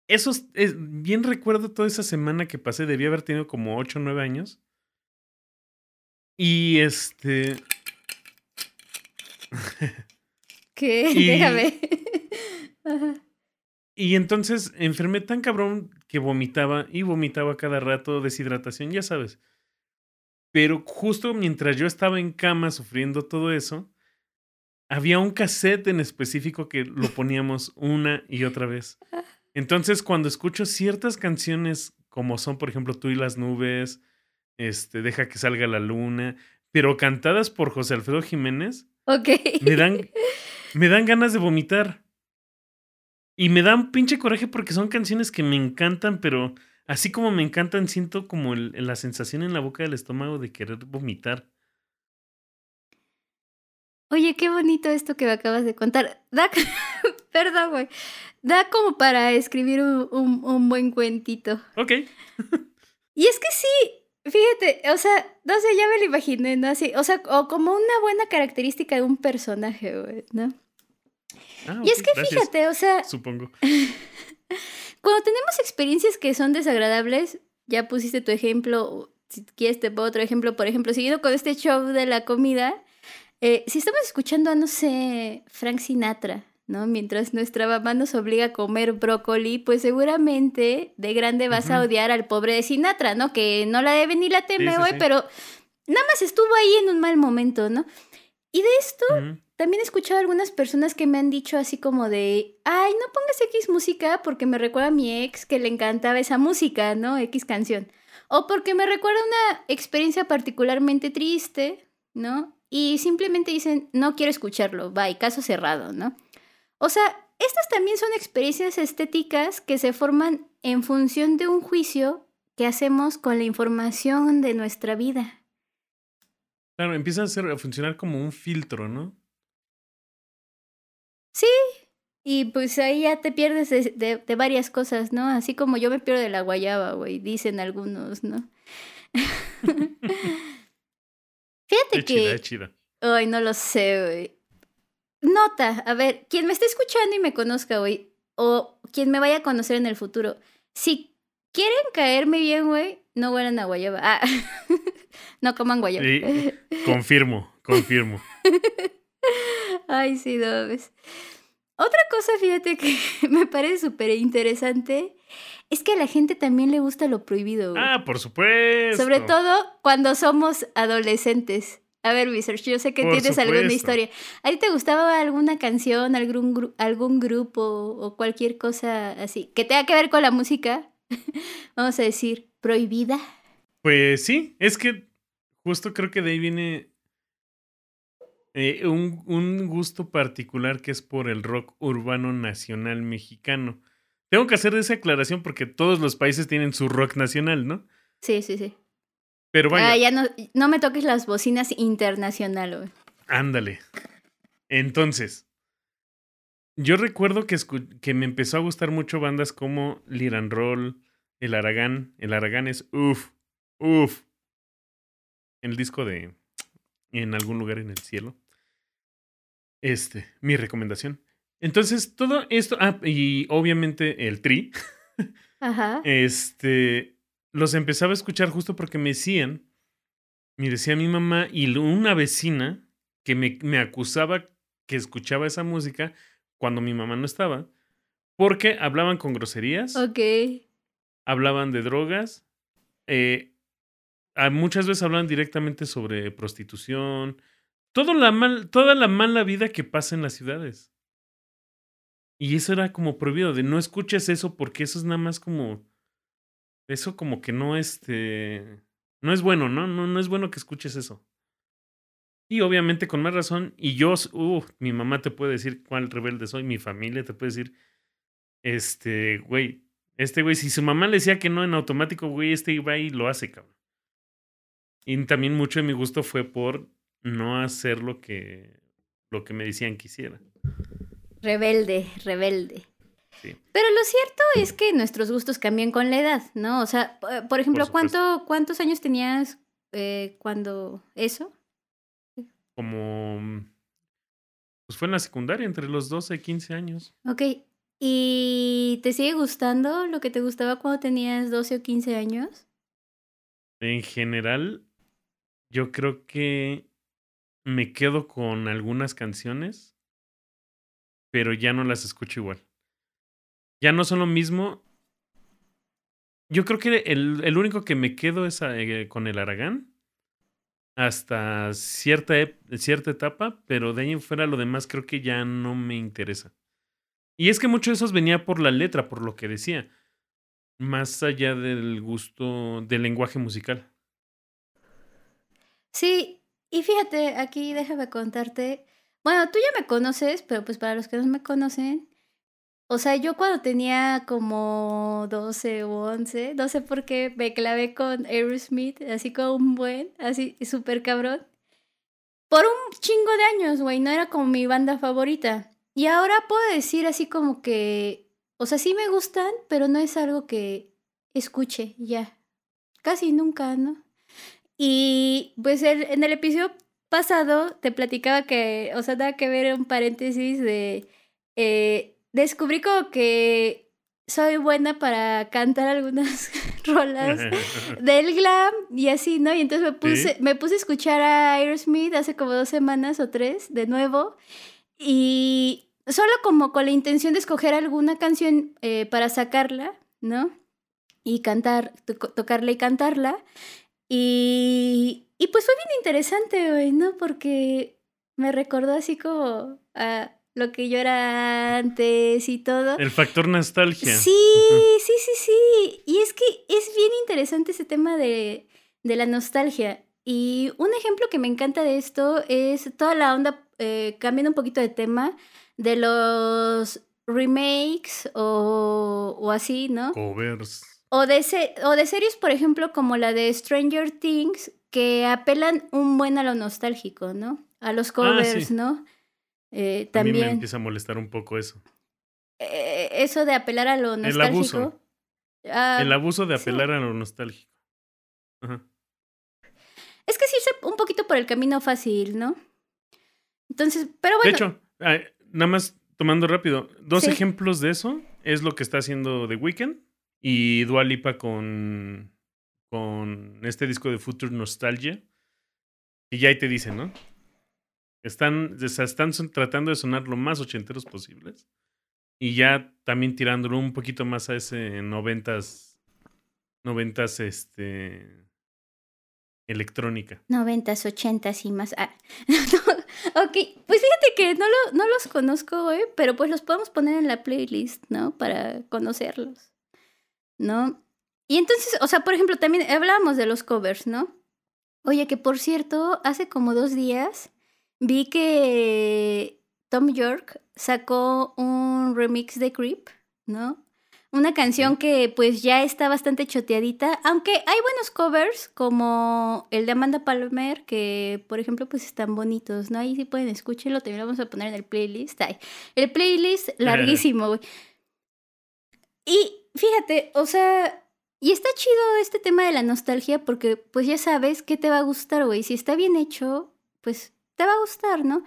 Eso es, bien recuerdo toda esa semana que pasé, debía haber tenido como 8 o 9 años. Y este... ¿Qué? Déjame. Y entonces enfermé tan cabrón que vomitaba y vomitaba cada rato, deshidratación, ya sabes. Pero justo mientras yo estaba en cama sufriendo todo eso, había un cassette en específico que lo poníamos una y otra vez. Entonces, cuando escucho ciertas canciones, como son, por ejemplo, Tú y las nubes, este, Deja que salga la luna, pero cantadas por José Alfredo Jiménez, me, dan, me dan ganas de vomitar. Y me dan pinche coraje porque son canciones que me encantan, pero así como me encantan, siento como la sensación en la boca del estómago de querer vomitar. Oye, qué bonito esto que me acabas de contar. Da, perdón, güey. Da como para escribir un, un, buen cuentito. Ok. y es que sí, fíjate, o sea, no sé, ya me lo imaginé, ¿no? Así, o sea, o como una buena característica de un personaje, güey, ¿no? Ah, y es que fíjate, o sea... Supongo. cuando tenemos experiencias que son desagradables, ya pusiste tu ejemplo, si quieres te pongo otro ejemplo, por ejemplo, siguiendo con este show de la comida, eh, si estamos escuchando a, no sé, Frank Sinatra, ¿no? Mientras nuestra mamá nos obliga a comer brócoli, pues seguramente de grande vas a odiar al pobre de Sinatra, ¿no? Que no la debe ni la teme hoy, pero nada más estuvo ahí en un mal momento, ¿no? Y de esto también he escuchado a algunas personas que me han dicho así como de, ay, no pongas X música porque me recuerda a mi ex que le encantaba esa música, ¿no? X canción. O porque me recuerda una experiencia particularmente triste, ¿no? y simplemente dicen, no quiero escucharlo, bye, caso cerrado, ¿no? O sea, estas también son experiencias estéticas que se forman en función de un juicio que hacemos con la información de nuestra vida. Claro, empieza a, funcionar como un filtro, ¿no? Sí, y pues ahí ya te pierdes de, de, varias cosas, ¿no? Así como yo me pierdo de la guayaba, güey, dicen algunos, ¿no? Fíjate que... chida. Ay, no lo sé, güey. Nota, a ver, quien me esté escuchando y me conozca, güey, o quien me vaya a conocer en el futuro, si quieren caerme bien, güey, no huelan a guayaba. Ah, no coman guayaba. confirmo, confirmo. Ay, sí, no ves. Otra cosa, fíjate que me parece súper interesante, es que a la gente también le gusta lo prohibido. Güey. Ah, por supuesto. Sobre todo cuando somos adolescentes. A ver, Research, yo sé que tienes alguna historia. ¿A ti te gustaba alguna canción, algún, algún grupo o cualquier cosa así que tenga que ver con la música? Vamos a decir, prohibida. Pues sí, es que justo creo que de ahí viene eh, un, un, gusto particular que es por el rock urbano nacional mexicano. Tengo que hacer esa aclaración porque todos los países tienen su rock nacional, ¿no? Sí, sí, sí. Pero vaya. Ah, ya no, no me toques las bocinas internacionales. Ándale. Entonces, yo recuerdo que, que me empezó a gustar mucho bandas como Liran Roll, El Aragán. El Aragán es uff, uff. El disco de En algún lugar en el cielo. Este, mi recomendación. Entonces, todo esto. Ah, y obviamente el Tri. Ajá. Este los empezaba a escuchar justo porque me decían, me decía mi mamá y una vecina que me, me acusaba que escuchaba esa música cuando mi mamá no estaba, porque hablaban con groserías. Ok. Hablaban de drogas. Eh, muchas veces hablaban directamente sobre prostitución. La mal, toda la mala vida que pasa en las ciudades. Y eso era como prohibido, de no escuches eso porque eso es nada más como eso como que no, este, no es bueno, ¿no? No, no es bueno que escuches eso. Y obviamente con más razón, y yo, uh, mi mamá te puede decir cuál rebelde soy, mi familia te puede decir, este, güey, este güey, si su mamá le decía que no en automático, güey, este iba y lo hace, cabrón. Y también mucho de mi gusto fue por no hacer lo que, lo que me decían que hiciera. Rebelde, rebelde. Pero lo cierto es que nuestros gustos cambian con la edad, ¿no? O sea, por ejemplo, ¿cuánto, ¿cuántos años tenías eh, cuando eso? Como... Mm, pues fue en la secundaria, entre los 12 y 15 años. Ok. ¿Y te sigue gustando lo que te gustaba cuando tenías 12 o 15 años? En general, yo creo que me quedo con algunas canciones, pero ya no las escucho igual ya no son lo mismo. Yo creo que el, el único que me quedo es eh, con el Aragán. Hasta cierta, cierta etapa, pero de ahí en fuera lo demás creo que ya no me interesa. Y es que mucho de eso venía por la letra, por lo que decía. Más allá del gusto del lenguaje musical. Sí, y fíjate, aquí déjame contarte. Bueno, tú ya me conoces, pero pues para los que no me conocen, o sea, yo cuando tenía como 12 o 11, no sé por qué me clavé con Aerosmith, así como un buen, así súper cabrón. Por un chingo de años, güey, no era como mi banda favorita. Y ahora puedo decir así como que, o sea, sí me gustan, pero no es algo que escuche ya. Casi nunca, ¿no? Y pues en el episodio pasado te platicaba que, o sea, nada que ver un paréntesis de... Eh, descubrí como que soy buena para cantar algunas rolas del glam y así, ¿no? Y entonces me puse, me puse a escuchar a Aerosmith hace como dos semanas o tres, de nuevo, y solo como con la intención de escoger alguna canción eh, para sacarla, ¿no? Y cantar, tocarla y cantarla. Y, y pues fue bien interesante, güey, ¿no? Porque me recordó así como a lo que yo era antes y todo. El factor nostalgia. Sí, sí, sí, sí. Y es que es bien interesante ese tema de, de la nostalgia. Y un ejemplo que me encanta de esto es toda la onda, eh, cambiando un poquito de tema, de los remakes o, o así, ¿no? Covers. O de, o de series, por ejemplo, como la de Stranger Things, que apelan un buen a lo nostálgico, ¿no? A los ah, covers, ¿no? Eh, también. A mí me empieza a molestar un poco eso. Eh, eso de apelar a lo nostálgico. El abuso. Ah, el abuso de apelar a lo nostálgico. Es que sí es un poquito por el camino fácil, ¿no? Entonces, pero bueno. De hecho, nada más tomando rápido, dos ejemplos de eso es lo que está haciendo The Weeknd y Dua Lipa con, con este disco de Future Nostalgia. Y ya ahí te dicen, ¿no? Están, están tratando de sonar lo más ochenteros posibles. Y ya también tirándolo un poquito más a ese noventas. Noventas, este. Electrónica. Noventas, ochentas y más. Ah, ok, pues fíjate que no, lo, no los conozco, hoy, pero pues los podemos poner en la playlist, ¿no? Para conocerlos. ¿No? Y entonces, o sea, por ejemplo, también hablábamos de los covers, ¿no? Oye, que por cierto, hace como dos días vi que Tom York sacó un remix de Creep, ¿no? Una canción que pues ya está bastante choteadita, aunque hay buenos covers como el de Amanda Palmer, que por ejemplo pues están bonitos, ¿no? Ahí sí pueden escucharlo, también lo vamos a poner en el playlist. el playlist larguísimo, güey. Y fíjate, o sea, y está chido este tema de la nostalgia porque pues ya sabes qué te va a gustar, güey. Si está bien hecho, pues te va a gustar, ¿no?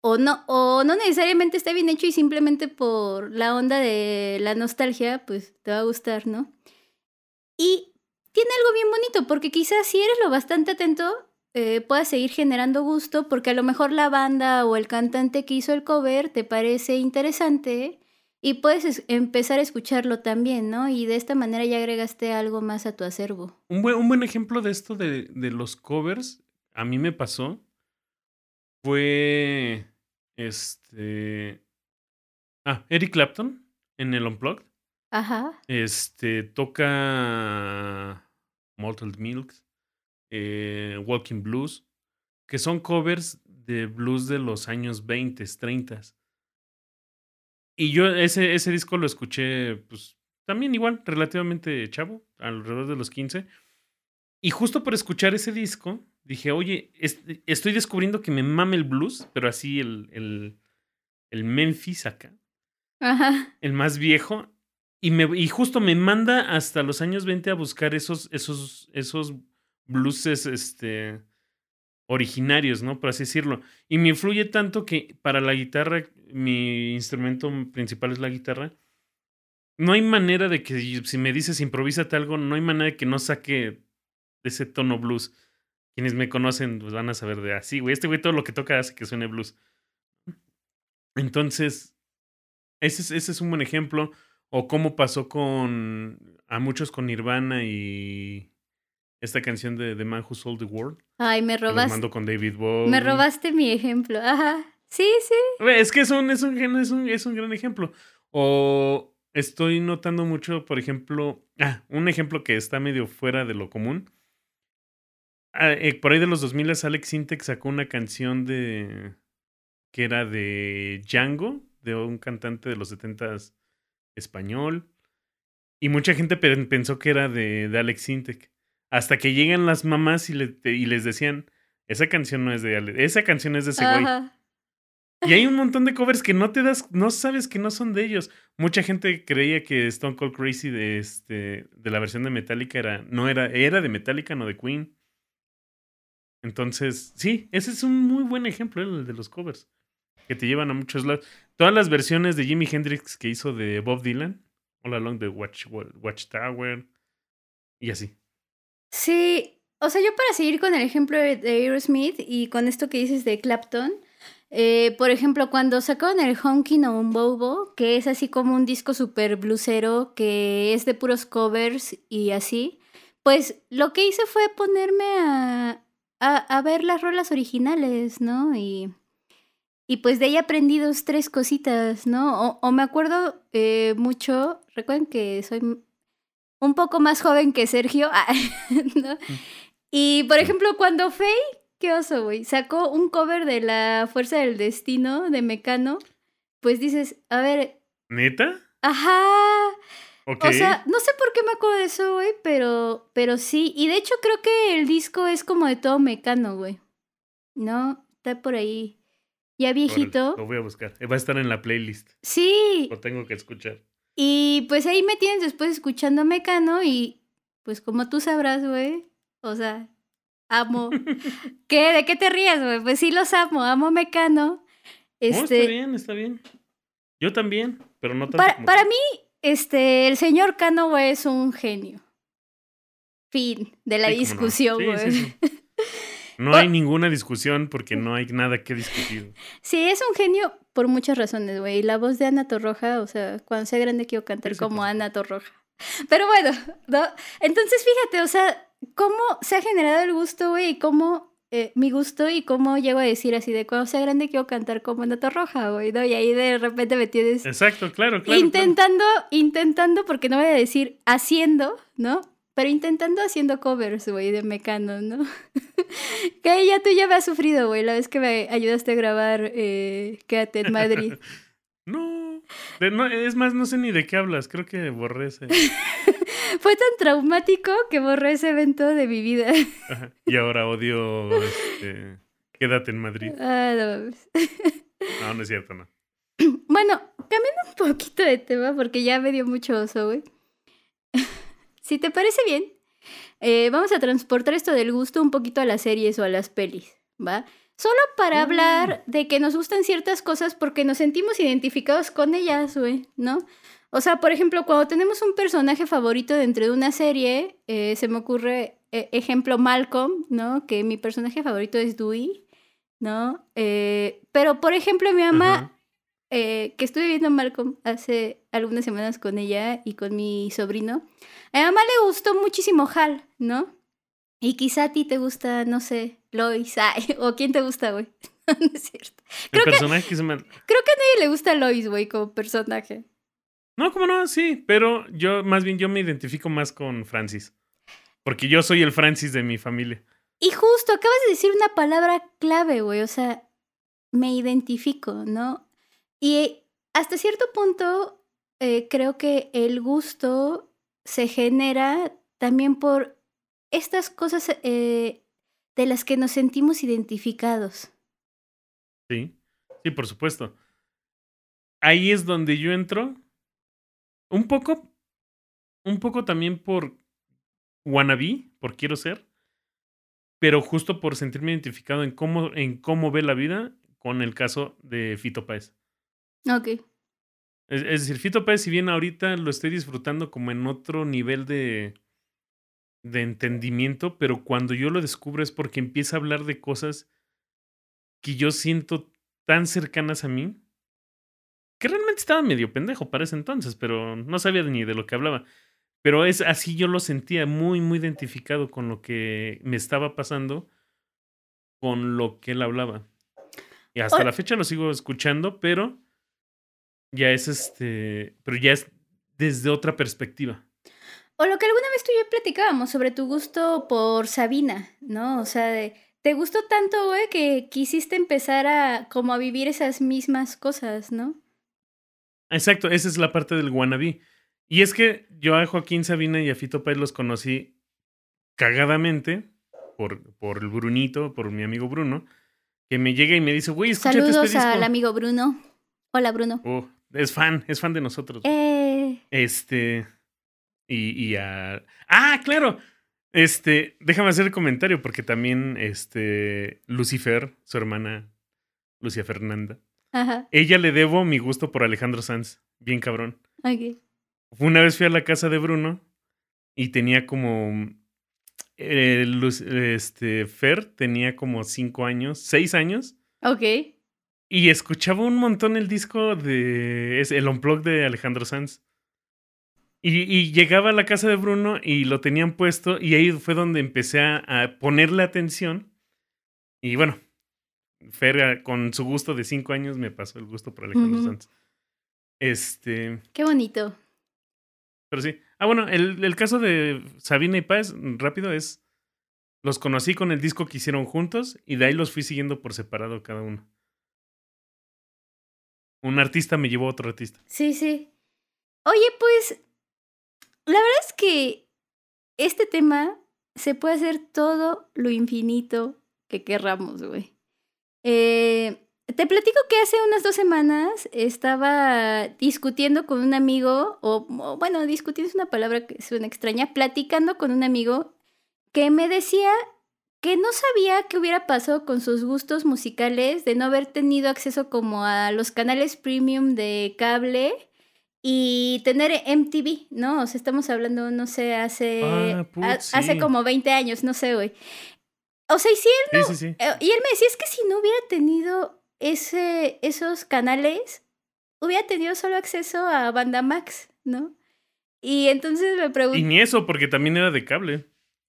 o no, o no necesariamente está bien hecho y simplemente por la onda de la nostalgia, pues te va a gustar, ¿no? Y tiene algo bien bonito, porque quizás si eres lo bastante atento, eh, puedas seguir generando gusto, porque a lo mejor la banda o el cantante que hizo el cover te parece interesante y puedes empezar a escucharlo también, ¿no? Y de esta manera ya agregaste algo más a tu acervo. Un buen, un buen ejemplo de esto de, de los covers, a mí me pasó fue este. Ah, Eric Clapton en el Unplugged. Ajá. Este toca Mortal Milk, eh, Walking Blues, que son covers de blues de los años 20, 30. Y yo ese, ese disco lo escuché, pues también igual, relativamente chavo, alrededor de los 15. Y justo por escuchar ese disco, dije, oye, estoy descubriendo que me mame el blues, pero así el, el, el Memphis acá. Ajá. El más viejo. Y, me, y justo me manda hasta los años 20 a buscar esos, esos, esos blueses este, originarios, ¿no? Por así decirlo. Y me influye tanto que para la guitarra, mi instrumento principal es la guitarra. No hay manera de que si me dices improvísate algo, no hay manera de que no saque ese tono blues. Quienes me conocen pues van a saber de así, ah, güey. Este güey todo lo que toca hace que suene blues. Entonces, ese es, ese es un buen ejemplo. O cómo pasó con. a muchos con Nirvana y. Esta canción de The Man Who Sold the World. Ay, me robaste. mando con David Bowie. Me robaste mi ejemplo. Ajá. Sí, sí. Es que es un, es un, es un, es un gran ejemplo. O estoy notando mucho, por ejemplo. Ah, un ejemplo que está medio fuera de lo común Ah, eh, por ahí de los 2000 Alex Sintek sacó una canción de que era de Django, de un cantante de los 70 español. Y mucha gente pensó que era de, de Alex Sintek. Hasta que llegan las mamás y, y, les decían, esa canción no es de Alex, esa canción es de ese güey. Y hay un montón de covers que no te das, no sabes que no son de ellos. Mucha gente creía que Stone Cold Crazy de, este, de la versión de Metallica era, no era, era de Metallica, no de Queen. Entonces, sí, ese es un muy buen ejemplo, el de los covers, que te llevan a muchos lados. Todas las versiones de Jimi Hendrix que hizo de Bob Dylan, All Along the Watch, Watchtower, y así. Sí, o sea, yo para seguir con el ejemplo de Aerosmith y con esto que dices de Clapton, eh, por ejemplo, cuando sacaron el Honkin' o un Bobo, que es así como un disco super blusero, que es de puros covers y así, pues lo que hice fue ponerme a, a, ver las rolas originales, ¿no? Y, y pues de ahí aprendí dos, tres cositas, ¿no? O, me acuerdo eh, mucho, recuerden que soy un poco más joven que Sergio, ¿no? Mm. Y por ejemplo, cuando Faye, qué oso, güey, sacó un cover de La Fuerza del Destino de Mecano, pues dices, a ver. ¿Neta? Ajá. O sea, no sé por qué me acuerdo de eso, güey, pero, pero sí. Y de hecho creo que el disco es como de todo mecano, güey. ¿No? Está por ahí. Ya viejito. lo voy a buscar. Va a estar en la playlist. Sí. Lo tengo que escuchar. Y pues ahí me tienes después escuchando mecano y pues como tú sabrás, güey. O sea, amo. ¿Qué? ¿De qué te ríes, güey? Pues sí los amo. Amo mecano. No, está Este, bien, está bien. Yo también, pero no tanto para, como para mí, este, el señor Cano, güey, es un genio. Fin de la Sí, discusión, güey. sí, sí. No hay ninguna discusión porque no hay nada que discutir. Sí, es un genio por muchas razones, güey. Y la voz de Ana Torroja, o sea, cuando sea grande quiero cantar como. Ana Torroja. Pero bueno, ¿no? Entonces fíjate, o sea, cómo se ha generado el gusto, güey, y cómo eh, mi gusto y cómo llego a decir así de cuando sea grande quiero cantar como Ana Torroja, güey, ¿no? Y ahí de repente me tienes Exacto, claro, claro. claro. intentando, intentando, porque no voy a decir haciendo, ¿no? Pero intentando haciendo covers, güey, de Mecano, ¿no? que ya tú ya me has sufrido, güey, la vez que me ayudaste a grabar eh, Quédate en Madrid. No, de- no, es más, no sé ni de qué hablas. Creo que borré ese. Fue tan traumático que borré ese evento de mi vida. Y ahora odio. Este, quédate en Madrid. Ah, no. No, no es cierto, no. Bueno, cambiando un poquito de tema porque ya me dio mucho oso, güey. Si te parece bien, eh, vamos a transportar esto del gusto un poquito a las series o a las pelis, ¿va? Solo para Mm. hablar de que nos gustan ciertas cosas porque nos sentimos identificados con ellas, güey, ¿no? O sea, por ejemplo, cuando tenemos un personaje favorito dentro de una serie, eh, se me ocurre, eh, ejemplo, Malcolm, ¿no? Que mi personaje favorito es Dewey, ¿no? Eh, pero, por ejemplo, mi mamá. Eh, que estuve viendo Malcolm hace algunas semanas con ella y con mi sobrino, a mi mamá le gustó muchísimo Hal, ¿no? Y quizá a ti te gusta, no sé, Lois, ay, o quién te gusta, güey. no es cierto. El Creo que- personaje que se me. Creo que a nadie le gusta Lois, güey, como personaje. No, cómo no, sí, pero yo, más bien, yo me identifico más con Francis. Porque yo soy el Francis de mi familia. Y justo, acabas de decir una palabra clave, güey, o sea, me identifico, ¿no? Y hasta cierto punto, eh, creo que el gusto se genera también por estas cosas eh, de las que nos sentimos identificados. Sí, sí, por supuesto. Ahí es donde yo entro. Un poco, un poco también por wannabe, por quiero ser, pero justo por sentirme identificado en cómo, en cómo ve la vida con el caso de Fito Páez. Ok. Es, es decir, Fito Páez, si bien ahorita lo estoy disfrutando como en otro nivel de, de entendimiento, pero cuando yo lo descubro es porque empieza a hablar de cosas que yo siento tan cercanas a mí, que realmente estaba medio pendejo para ese entonces, pero no sabía ni de lo que hablaba. Pero es así yo lo sentía muy, muy identificado con lo que me estaba pasando, con lo que él hablaba. Y hasta la fecha lo sigo escuchando, pero ya es este, pero ya es desde otra perspectiva. O lo que alguna vez tú y yo platicábamos sobre tu gusto por Sabina, ¿no? O sea, de, te gustó tanto, güey, que quisiste empezar a como a vivir esas mismas cosas, ¿no? Exacto, esa es la parte del wannabe. Y es que yo a Joaquín Sabina y a Fito Páez los conocí cagadamente por, por el Brunito, por mi amigo Bruno, que me llega y me dice, güey, escúchate Saludos este disco. al amigo Bruno. Hola, Bruno. Oh, es fan, es fan de nosotros. Eh, Este. Y, y a. ¡Ah, claro! Este. Déjame hacer el comentario porque también, este. Lucifer, su hermana, Lucia Fernanda. ajá, Ella le debo mi gusto por Alejandro Sanz. Bien cabrón. ok. Una vez fui a la casa de Bruno y tenía como. eh, Luz- este. Fer tenía como cinco años, seis años. Ok. Y escuchaba un montón el disco de. Es el Unplugged de Alejandro Sanz. Y, y llegaba a la casa de Bruno y lo tenían puesto. Y ahí fue donde empecé a, a ponerle atención. Y bueno, Fer, con su gusto de cinco años, me pasó el gusto por Alejandro. Sanz. Este. Qué bonito. Pero sí. Ah, bueno, el, el caso de Sabina y Paz, rápido, es. Los conocí con el disco que hicieron juntos y de ahí los fui siguiendo por separado cada uno. Un artista me llevó a otro artista. Sí, sí. Oye, pues, la verdad es que este tema se puede hacer todo lo infinito que querramos, güey. Eh, te platico que hace unas dos semanas estaba discutiendo con un amigo, o, o, bueno, discutiendo es una palabra que suena extraña, platicando con un amigo que me decía que no sabía qué hubiera pasado con sus gustos musicales de no haber tenido acceso como a los canales premium de cable y tener MTV, ¿no? O sea, estamos hablando, no sé, hace, Ah, put, a- sí. hace como 20 años, no sé, güey. O sea, y si él sí, sí. eh, Y él me decía, es que si no hubiera tenido ese, esos canales, hubiera tenido solo acceso a Banda Max, ¿no? Y entonces me Y pregunto, ni eso, porque también era de cable.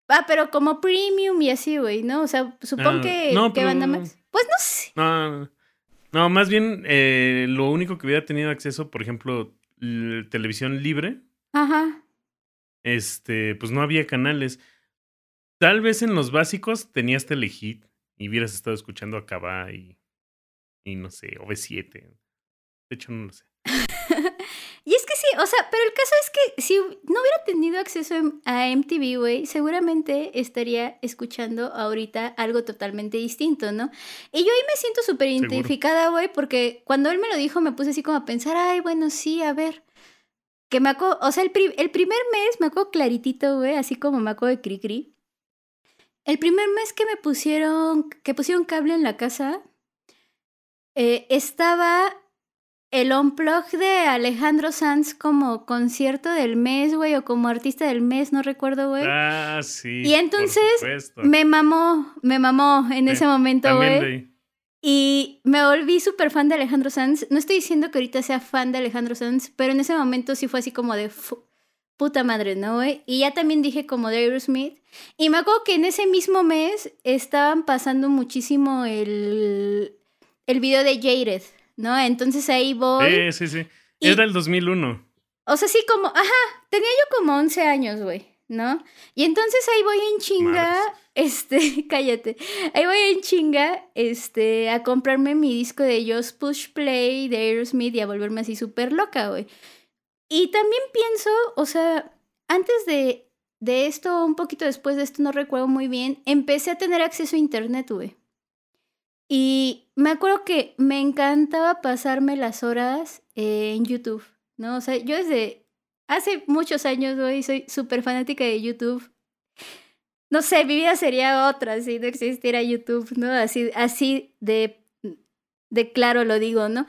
Ah, pero como premium y así, güey, ¿no? O sea, supongo Ah, que, no, que pero- Banda Max. Pues no sé. No, no, no, más bien eh, lo único que hubiera tenido acceso, por ejemplo, televisión libre, Ajá. este, pues no había canales. Tal vez en los básicos tenías Telehit y hubieras estado escuchando a Cabá y, y no sé, OV7. De hecho, no lo sé. O sea, pero el caso es que si no hubiera tenido acceso a MTV, güey, seguramente estaría escuchando ahorita algo totalmente distinto, ¿no? Y yo ahí me siento súper identificada, güey, porque cuando él me lo dijo me puse así como a pensar, ay, bueno, sí, a ver. Que me acuerdo, o sea, el, pri- el primer mes me acuerdo claritito, güey, así como me acuerdo de Cricri. El primer mes que me pusieron, que pusieron cable en la casa, eh, estaba el unplug de Alejandro Sanz como concierto del mes, güey, o como artista del mes, no recuerdo, güey. Ah, sí. Y entonces. Me mamó, me mamó en Sí, ese momento, güey. Y me volví súper fan de Alejandro Sanz. No estoy diciendo que ahorita sea fan de Alejandro Sanz, pero en ese momento sí fue así como de puta madre, ¿no, güey? Y ya también dije como de Aerosmith. Y me acuerdo que en ese mismo mes estaban pasando muchísimo el, el video de Jared, ¿no? Entonces ahí voy. Sí, sí, sí. Y- Era el 2001. O sea, sí, como, ajá, tenía yo como 11 años, güey, ¿no? Y entonces ahí voy en chinga, este, cállate, ahí voy en chinga, este, a comprarme mi disco de Just Push Play de Aerosmith y a volverme así súper loca, güey. Y también pienso, o sea, antes de, de esto, un poquito después de esto, no recuerdo muy bien, empecé a tener acceso a internet, güey. Y me acuerdo que me encantaba pasarme las horas eh, en YouTube, ¿no? O sea, yo desde hace muchos años, güey, soy súper fanática de YouTube. No sé, mi vida sería otra si no existiera YouTube, ¿no? Así, así de, de claro lo digo, ¿no?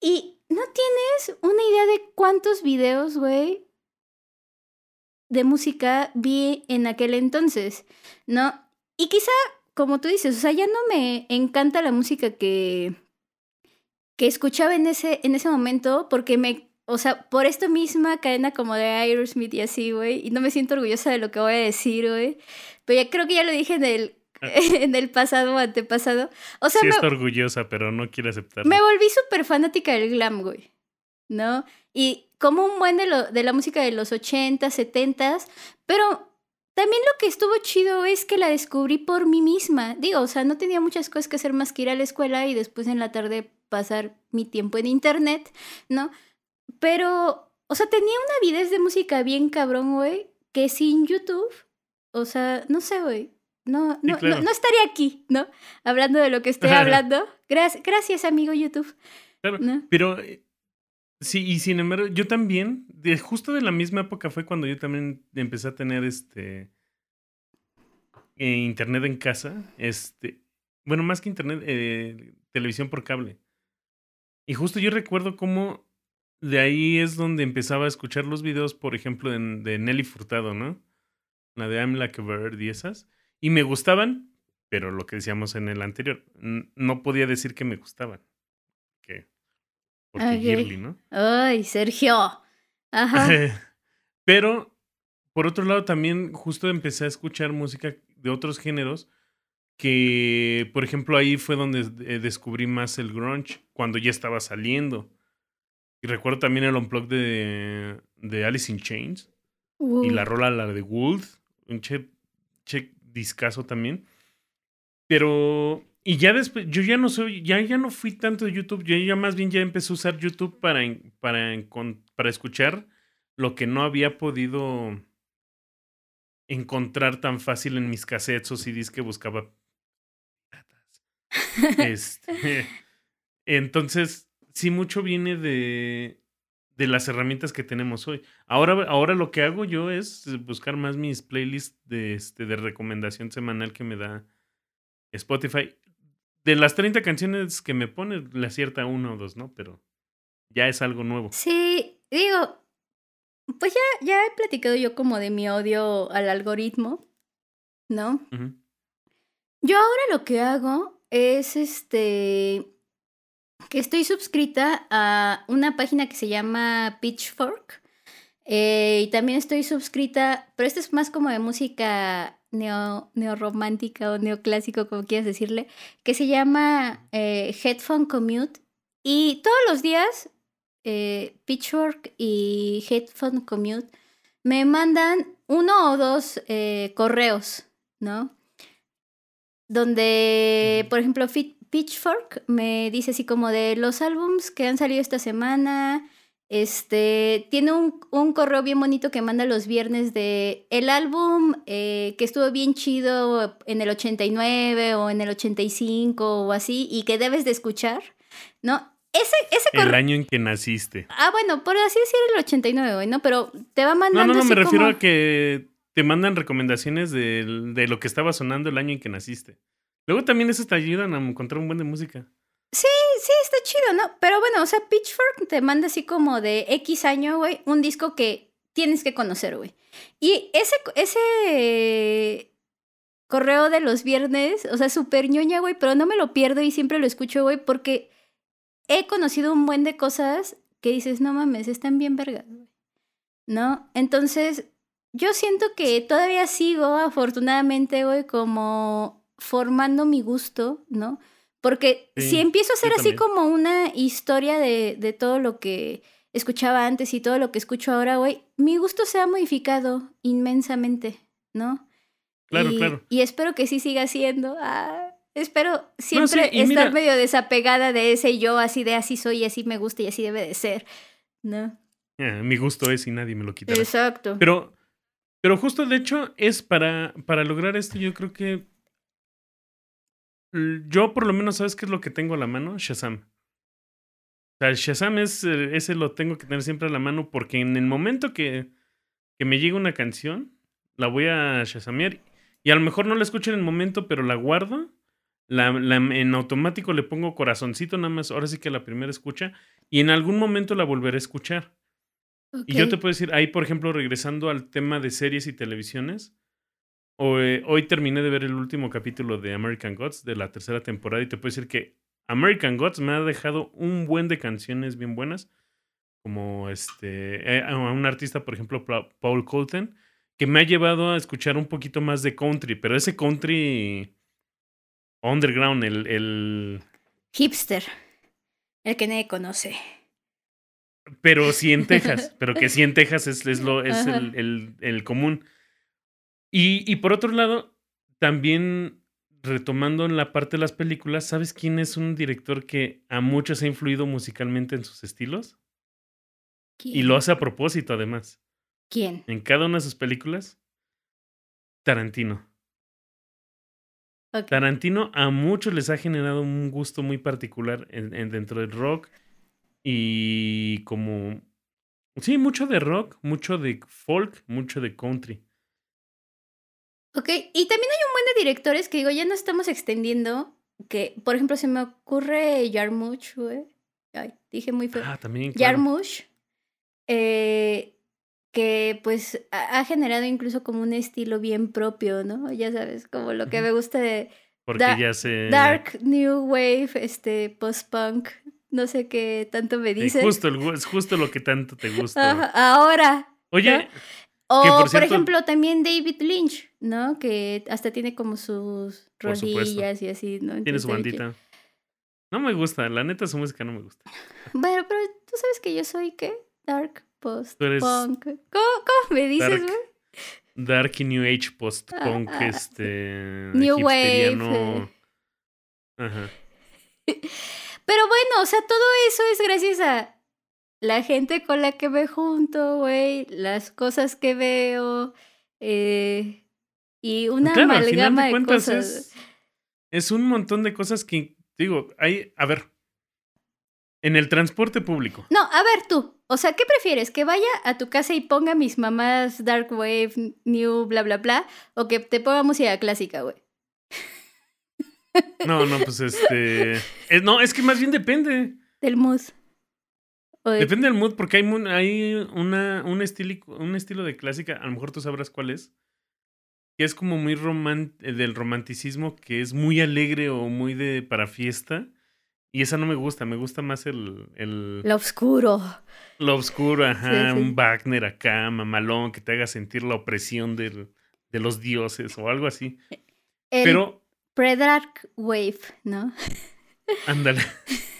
Y no tienes una idea de cuántos videos, güey, de música vi en aquel entonces, ¿no? Y quizá, como tú dices, o sea, ya no me encanta la música que, que escuchaba en ese, en ese momento porque me, o sea, por esta misma cadena como de Aerosmith y así, güey, y no me siento orgullosa de lo que voy a decir, güey, pero ya creo que ya lo dije en el, en el pasado o antepasado. O sea, sí me, está orgullosa, pero no quiere aceptarlo. me volví súper fanática del glam, güey. ¿No? Y como un buen de, lo, de la música de los 80, 70, pero también lo que estuvo chido es que la descubrí por mí misma. Digo, o sea, no tenía muchas cosas que hacer más que ir a la escuela y después en la tarde pasar mi tiempo en internet, ¿no? Pero, o sea, tenía una avidez de música bien cabrón, güey, que sin YouTube, o sea, no sé, güey. No, no, claro. no, no estaría aquí, ¿no? Hablando de lo que estoy hablando. Gracias, gracias, amigo YouTube. Claro, ¿no? pero eh, sí, y sin embargo, yo también, de, justo de la misma época fue cuando yo también empecé a tener este eh, internet en casa, este, bueno, más que internet, eh, televisión por cable. Y justo yo recuerdo cómo de ahí es donde empezaba a escuchar los videos, por ejemplo, de, de Nelly Furtado, ¿no? La de I'm Like a Bird y esas. Y me gustaban, pero lo que decíamos en el anterior, no podía decir que me gustaban. Que, porque Ok. girly, ¿no? Ay, Sergio. Ajá. pero, por otro lado, también justo empecé a escuchar música de otros géneros que, por ejemplo, ahí fue donde eh, descubrí más el grunge, cuando ya estaba saliendo. Y recuerdo también el unplug de, de Alice in Chains y la rola, la de Wood, un che, che discazo también. Pero, y ya después, yo ya no soy, ya, ya no fui tanto de YouTube, yo ya más bien ya empecé a usar YouTube para, para, para escuchar lo que no había podido encontrar tan fácil en mis cassettes o CDs que buscaba. este, entonces, sí, mucho viene de, de las herramientas que tenemos hoy. Ahora, ahora lo que hago yo es buscar más mis playlists de, este, de recomendación semanal que me da Spotify. De las 30 canciones que me pone, le acierta uno o dos, ¿no? Pero ya es algo nuevo. Sí, digo, pues ya, ya he platicado yo como de mi odio al algoritmo, ¿no? Yo ahora lo que hago es este que estoy suscrita a una página que se llama Pitchfork. Eh, y también estoy suscrita, pero esto es más como de música neo, neorromántica o neoclásico, como quieras decirle, que se llama eh, Headphone Commute. Y todos los días, eh, Pitchfork y Headphone Commute me mandan uno o dos correos, ¿no? Donde, por ejemplo, Fit Pitchfork me dice así como de los álbums que han salido esta semana. Este tiene un, un correo bien bonito que manda los viernes de el álbum eh, que estuvo bien chido en el 89 o en el 85 o así y que debes de escuchar, ¿no? Ese, ese El año en que naciste. Ah, bueno, por así decir el 89, ¿no? Pero te va mandando. No, no, no, me refiero a que te mandan recomendaciones de, de lo que estaba sonando el año en que naciste. Luego también eso te ayudan a encontrar un buen de música. Sí, sí, está chido, ¿no? Pero bueno, o sea, Pitchfork te manda así como de X año, güey, un disco que tienes que conocer, güey. Y ese, ese correo de los viernes, o sea, súper ñoña, güey, pero no me lo pierdo y siempre lo escucho, güey, porque he conocido un buen de cosas que dices, no mames, están bien vergas, güey. ¿No? Entonces, yo siento que todavía sigo, afortunadamente, güey, como formando mi gusto, ¿no? Porque si empiezo a hacer así como una historia de, de, todo lo que escuchaba antes y todo lo que escucho ahora, güey, mi gusto se ha modificado inmensamente, ¿no? Claro, y, claro. Y espero que sí siga siendo. Ah, espero siempre estar medio desapegada de ese yo, así de así soy, así me gusta y así debe de ser, ¿no? Eh, mi gusto es y nadie me lo quitará. Exacto. Pero, pero justo de hecho es para, para lograr esto, yo creo que yo por lo menos, ¿sabes qué es lo que tengo a la mano? Shazam. O sea, el Shazam es, eh, ese lo tengo que tener siempre a la mano porque en el momento que, que me llega una canción, la voy a Shazamear y a lo mejor no la escucho en el momento, pero la guardo. La, en automático le pongo corazoncito nada más, ahora sí que la primera escucha, y en algún momento la volveré a escuchar. Y yo te puedo decir, ahí por ejemplo, regresando al tema de series y televisiones, Hoy, hoy, terminé de ver el último capítulo de American Gods de la tercera temporada y te puedo decir que American Gods me ha dejado un buen de canciones bien buenas, como este eh, a un artista, por ejemplo, Paul Colton, que me ha llevado a escuchar un poquito más de country, pero ese country underground, el, el... hipster, el que nadie conoce. Pero sí en Texas, pero que sí en Texas es, es lo, es el, el, el común. Y, y por otro lado, también retomando en la parte de las películas, ¿sabes quién es un director que a muchos ha influido musicalmente en sus estilos? Y lo hace a propósito, además. ¿Quién? En cada una de sus películas, Tarantino. Tarantino a muchos les ha generado un gusto muy particular en, en, dentro del rock y como... Sí, mucho de rock, mucho de folk, mucho de country. Ok, y también hay un buen de directores que digo, ya no estamos extendiendo, que por ejemplo se me ocurre Jarmusch, güey. Ay, dije muy feo. Ah, también. Jarmusch, eh, que pues ha, generado incluso como un estilo bien propio, ¿no? Ya sabes, como lo que me gusta de... Porque ya se... Dark New Wave, este, post-punk, no sé qué tanto me dicen. Es justo, es justo lo que tanto te gusta. ahora. Oye, o, por, ejemplo, también David Lynch, ¿no? Que hasta tiene como sus rodillas y así, ¿no? tiene su bandita. No me gusta, la neta su música no me gusta. Bueno, pero tú sabes que yo soy, ¿qué? Dark post punk. ¿Cómo, ¿Cómo, me dices, güey? Dark y New Age post punk, ah, ah, este. New Wave. Ajá. Pero bueno, o sea, todo eso es gracias a la gente con la que me junto, güey, las cosas que veo, eh, y una Claro, amalgama de de cosas. es, es un montón de cosas que, digo, hay, a ver, en el transporte público. No, a ver tú, o sea, ¿qué prefieres? ¿Que vaya a tu casa y ponga mis mamás Dark Wave, New, bla, bla, bla? ¿O que te ponga música clásica, güey? No, no, pues este... es- no, es que más bien depende. Del mood. De- Depende del mood, porque hay, hay una, un, estilo, un estilo de clásica, a lo mejor tú sabrás cuál es, que es como muy eh, del romanticismo, que es muy alegre o muy de para fiesta. Y esa no me gusta, me gusta más el, el Lo oscuro. lo oscuro, ajá, sí. un Wagner acá, mamalón, que te haga sentir la opresión del- de los dioses o algo así. El Pero, pre-dark wave, ¿no? ándale,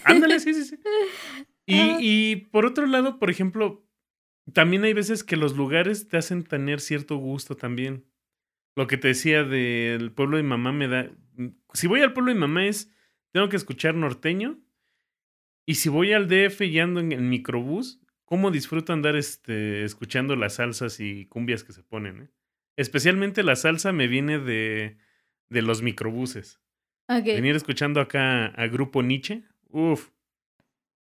ándale, sí, sí, sí. Y, Ah. y por otro lado, por ejemplo, también hay veces que los lugares te hacen tener cierto gusto también. Lo que te decía del pueblo de mamá me da... Si voy al pueblo de mamá es, tengo que escuchar norteño. Y si voy al DF y ando en el microbús, ¿cómo disfruto andar este, escuchando las salsas y cumbias que se ponen? eh? Especialmente la salsa me viene de, de los microbuses. Venir escuchando acá a Grupo Nietzsche. Uf.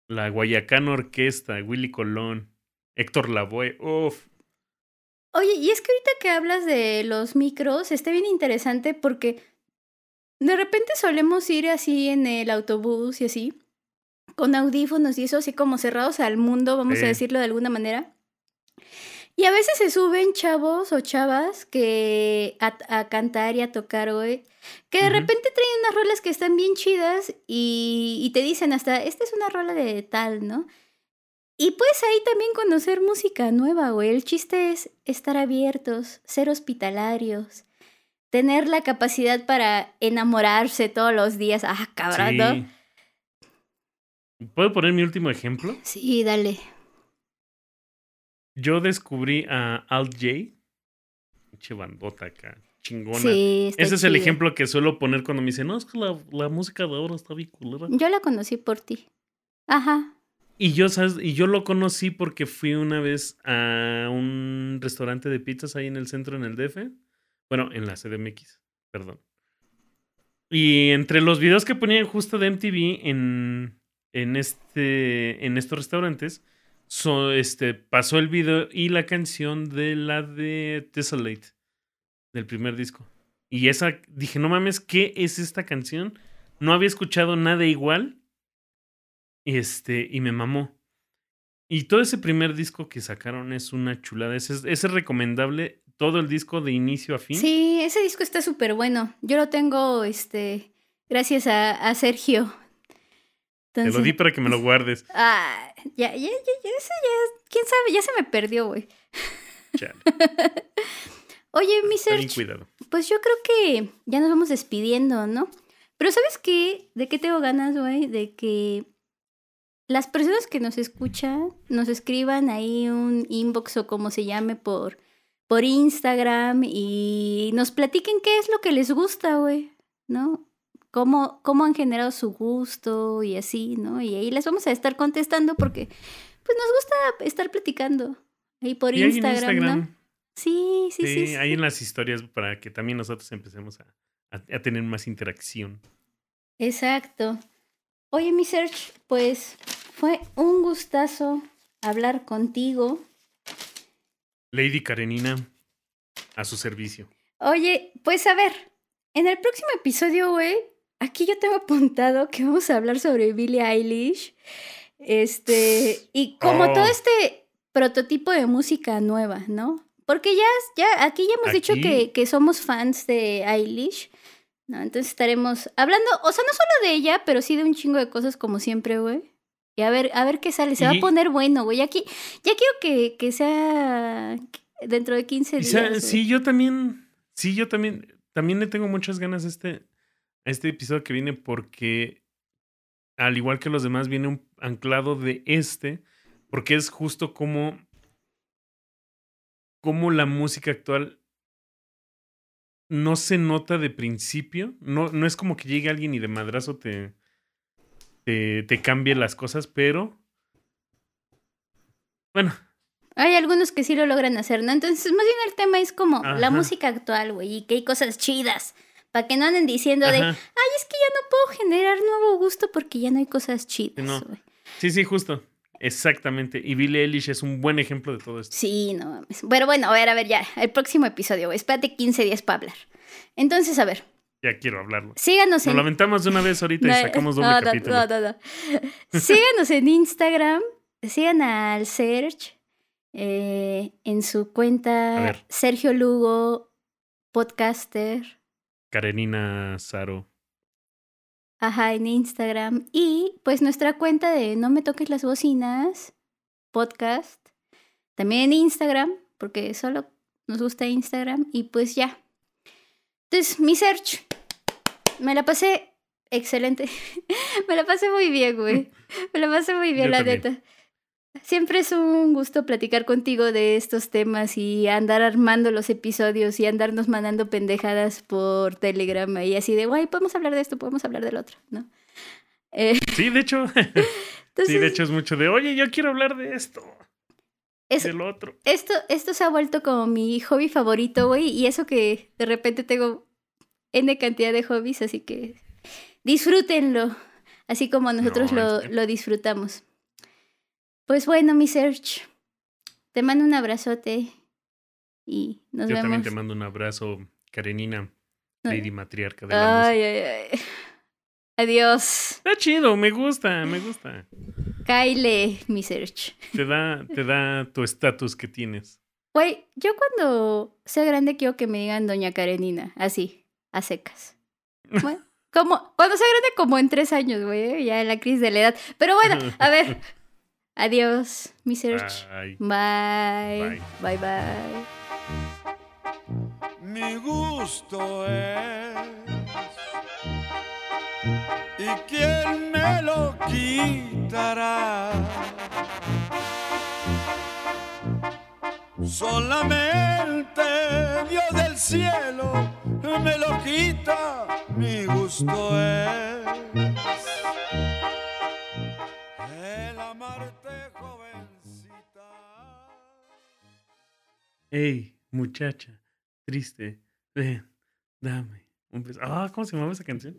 La Guayacán Orquesta, Willy Colón, Héctor Lavoe. Uf. Oye, y es que ahorita que hablas de los micros, está bien interesante porque de repente solemos ir así en el autobús y así, con audífonos y eso así como cerrados al mundo, vamos Sí. a decirlo de alguna manera. Y a veces se suben chavos o chavas que a, a cantar y a tocar, güey, que de repente traen unas rolas que están bien chidas y, y te dicen hasta, esta es una rola de tal, ¿no? Y puedes ahí también conocer música nueva, güey. El chiste es estar abiertos, ser hospitalarios, tener la capacidad para enamorarse todos los días. Ah, cabrón, ¿no? Sí. ¿Puedo poner mi último ejemplo? Sí, dale. Yo descubrí a Alt J. Pinche bandota acá. Chingona. Sí, Ese es el ejemplo que suelo poner cuando me dicen, no, es que la, la música de ahora está bien culera. Yo la conocí por ti. Ajá. Y yo, ¿sabes? Y yo lo conocí porque fui una vez a un restaurante de pizzas ahí en el centro, en el DF. Bueno, en la CDMX, perdón. Y entre los videos que ponían justo de MTV en, en, este, en estos restaurantes, so- este, pasó el video y la canción de la de Tessellate, del primer disco. Y esa, dije, no mames, ¿qué es esta canción? No había escuchado nada igual. Este, y me mamó. Y todo ese primer disco que sacaron es una chulada. Ese es, ese es recomendable. Todo el disco de inicio a fin. Sí, ese disco está súper bueno. Yo lo tengo, este, gracias a, a Sergio. Te lo Entonces- di para que me lo guardes. Ah, ya, ya, ya, ya, ya, quién sabe, ya se me perdió, güey. Oye, mi Serge, cuidado. pues yo creo que ya nos vamos despidiendo, ¿no? Pero ¿sabes qué? ¿De qué tengo ganas, güey? De que las personas que nos escuchan nos escriban ahí un inbox o como se llame por, por Instagram y nos platiquen qué es lo que les gusta, güey, ¿no? Cómo, cómo han generado su gusto y así, ¿no? Y ahí les vamos a estar contestando porque pues nos gusta estar platicando ahí por Y Instagram, ¿no? Sí, sí, Sí, sí. sí. ahí en las historias para que también nosotros empecemos a, a- a tener más interacción. Exacto. Oye, mi Serge, pues fue un gustazo hablar contigo. Lady Karenina, a su servicio. Oye, pues a ver, en el próximo episodio, güey, aquí yo tengo apuntado que vamos a hablar sobre Billie Eilish. Este, y como Oh. todo este prototipo de música nueva, ¿no? Porque ya, ya, aquí ya hemos dicho que, que somos fans de Eilish. ¿no? Entonces estaremos hablando, o sea, no solo de ella, pero sí de un chingo de cosas como siempre, güey. Y a ver, a ver qué sale. Se va a poner bueno, güey. Aquí, ya quiero que, que sea dentro de 15 Y días. sea- sí, yo también, sí, yo también, también le tengo muchas ganas a este, a este episodio que viene porque, al igual que los demás, viene un anclado de este, porque es justo como, como la música actual no se nota de principio, no, no es como que llegue alguien y de madrazo te, te, te cambie las cosas, pero Bueno, Hay algunos que sí lo logran hacer, ¿no? Entonces, más bien el tema es como la música actual, güey, y que hay cosas chidas. Para que no anden diciendo de, ay, es que ya no puedo generar nuevo gusto porque ya no hay cosas chidas, no. Sí, sí, justo. Exactamente. Y Billie Eilish es un buen ejemplo de todo esto. Sí, no mames. Pero bueno, a ver, a ver, ya. El próximo episodio, güey. Espérate 15 días para hablar. Entonces, a ver, Ya quiero hablarlo. síganos Nos en. lamentamos de una vez ahorita y sacamos doble no, no, capítulo. no, no, no. Síganos en Instagram. Sigan al Serge eh, en su cuenta. Sergio Lugo, podcaster. Karenina Saro. Ajá, en Instagram. Y pues nuestra cuenta de No me toques las bocinas, podcast. También en Instagram, porque solo nos gusta Instagram. Y pues ya. Entonces, mi search. Me la pasé excelente. me la pasé muy bien, güey. Me la pasé muy bien, Yo la también. neta. Siempre es un gusto platicar contigo de estos temas y andar armando los episodios y andarnos mandando pendejadas por Telegram y así de, guay, podemos hablar de esto, podemos hablar del otro, ¿no? Eh, Sí, de hecho. entonces, sí, de hecho es mucho de, oye, yo quiero hablar de esto. es- Del otro. esto, esto se ha vuelto como mi hobby favorito, güey, y eso que de repente tengo N cantidad de hobbies, así que disfrútenlo, así como nosotros No, lo, es que- lo disfrutamos. Pues bueno, mi Search, te mando un abrazote y nos Yo vemos. también te mando un abrazo, Karenina. Lady Matriarca de la Ay, ay, ay. Adiós. Está chido, me gusta, me gusta. Kyle, mi Search. Te da, te da tu estatus que tienes. Güey, yo cuando sea grande quiero que me digan Doña Karenina, así, a secas. Bueno, como, cuando sea grande como en tres años, güey, ya en la crisis de la edad. Pero bueno, a ver. Adiós, mi Search. Ay, Bye. Bye, bye. mi gusto es. ¿Y quién me lo quitará? Solamente Dios del cielo me lo quita, mi gusto es. Ey, muchacha, triste, ven, dame un beso. Ah, ¿cómo se llamaba esa canción?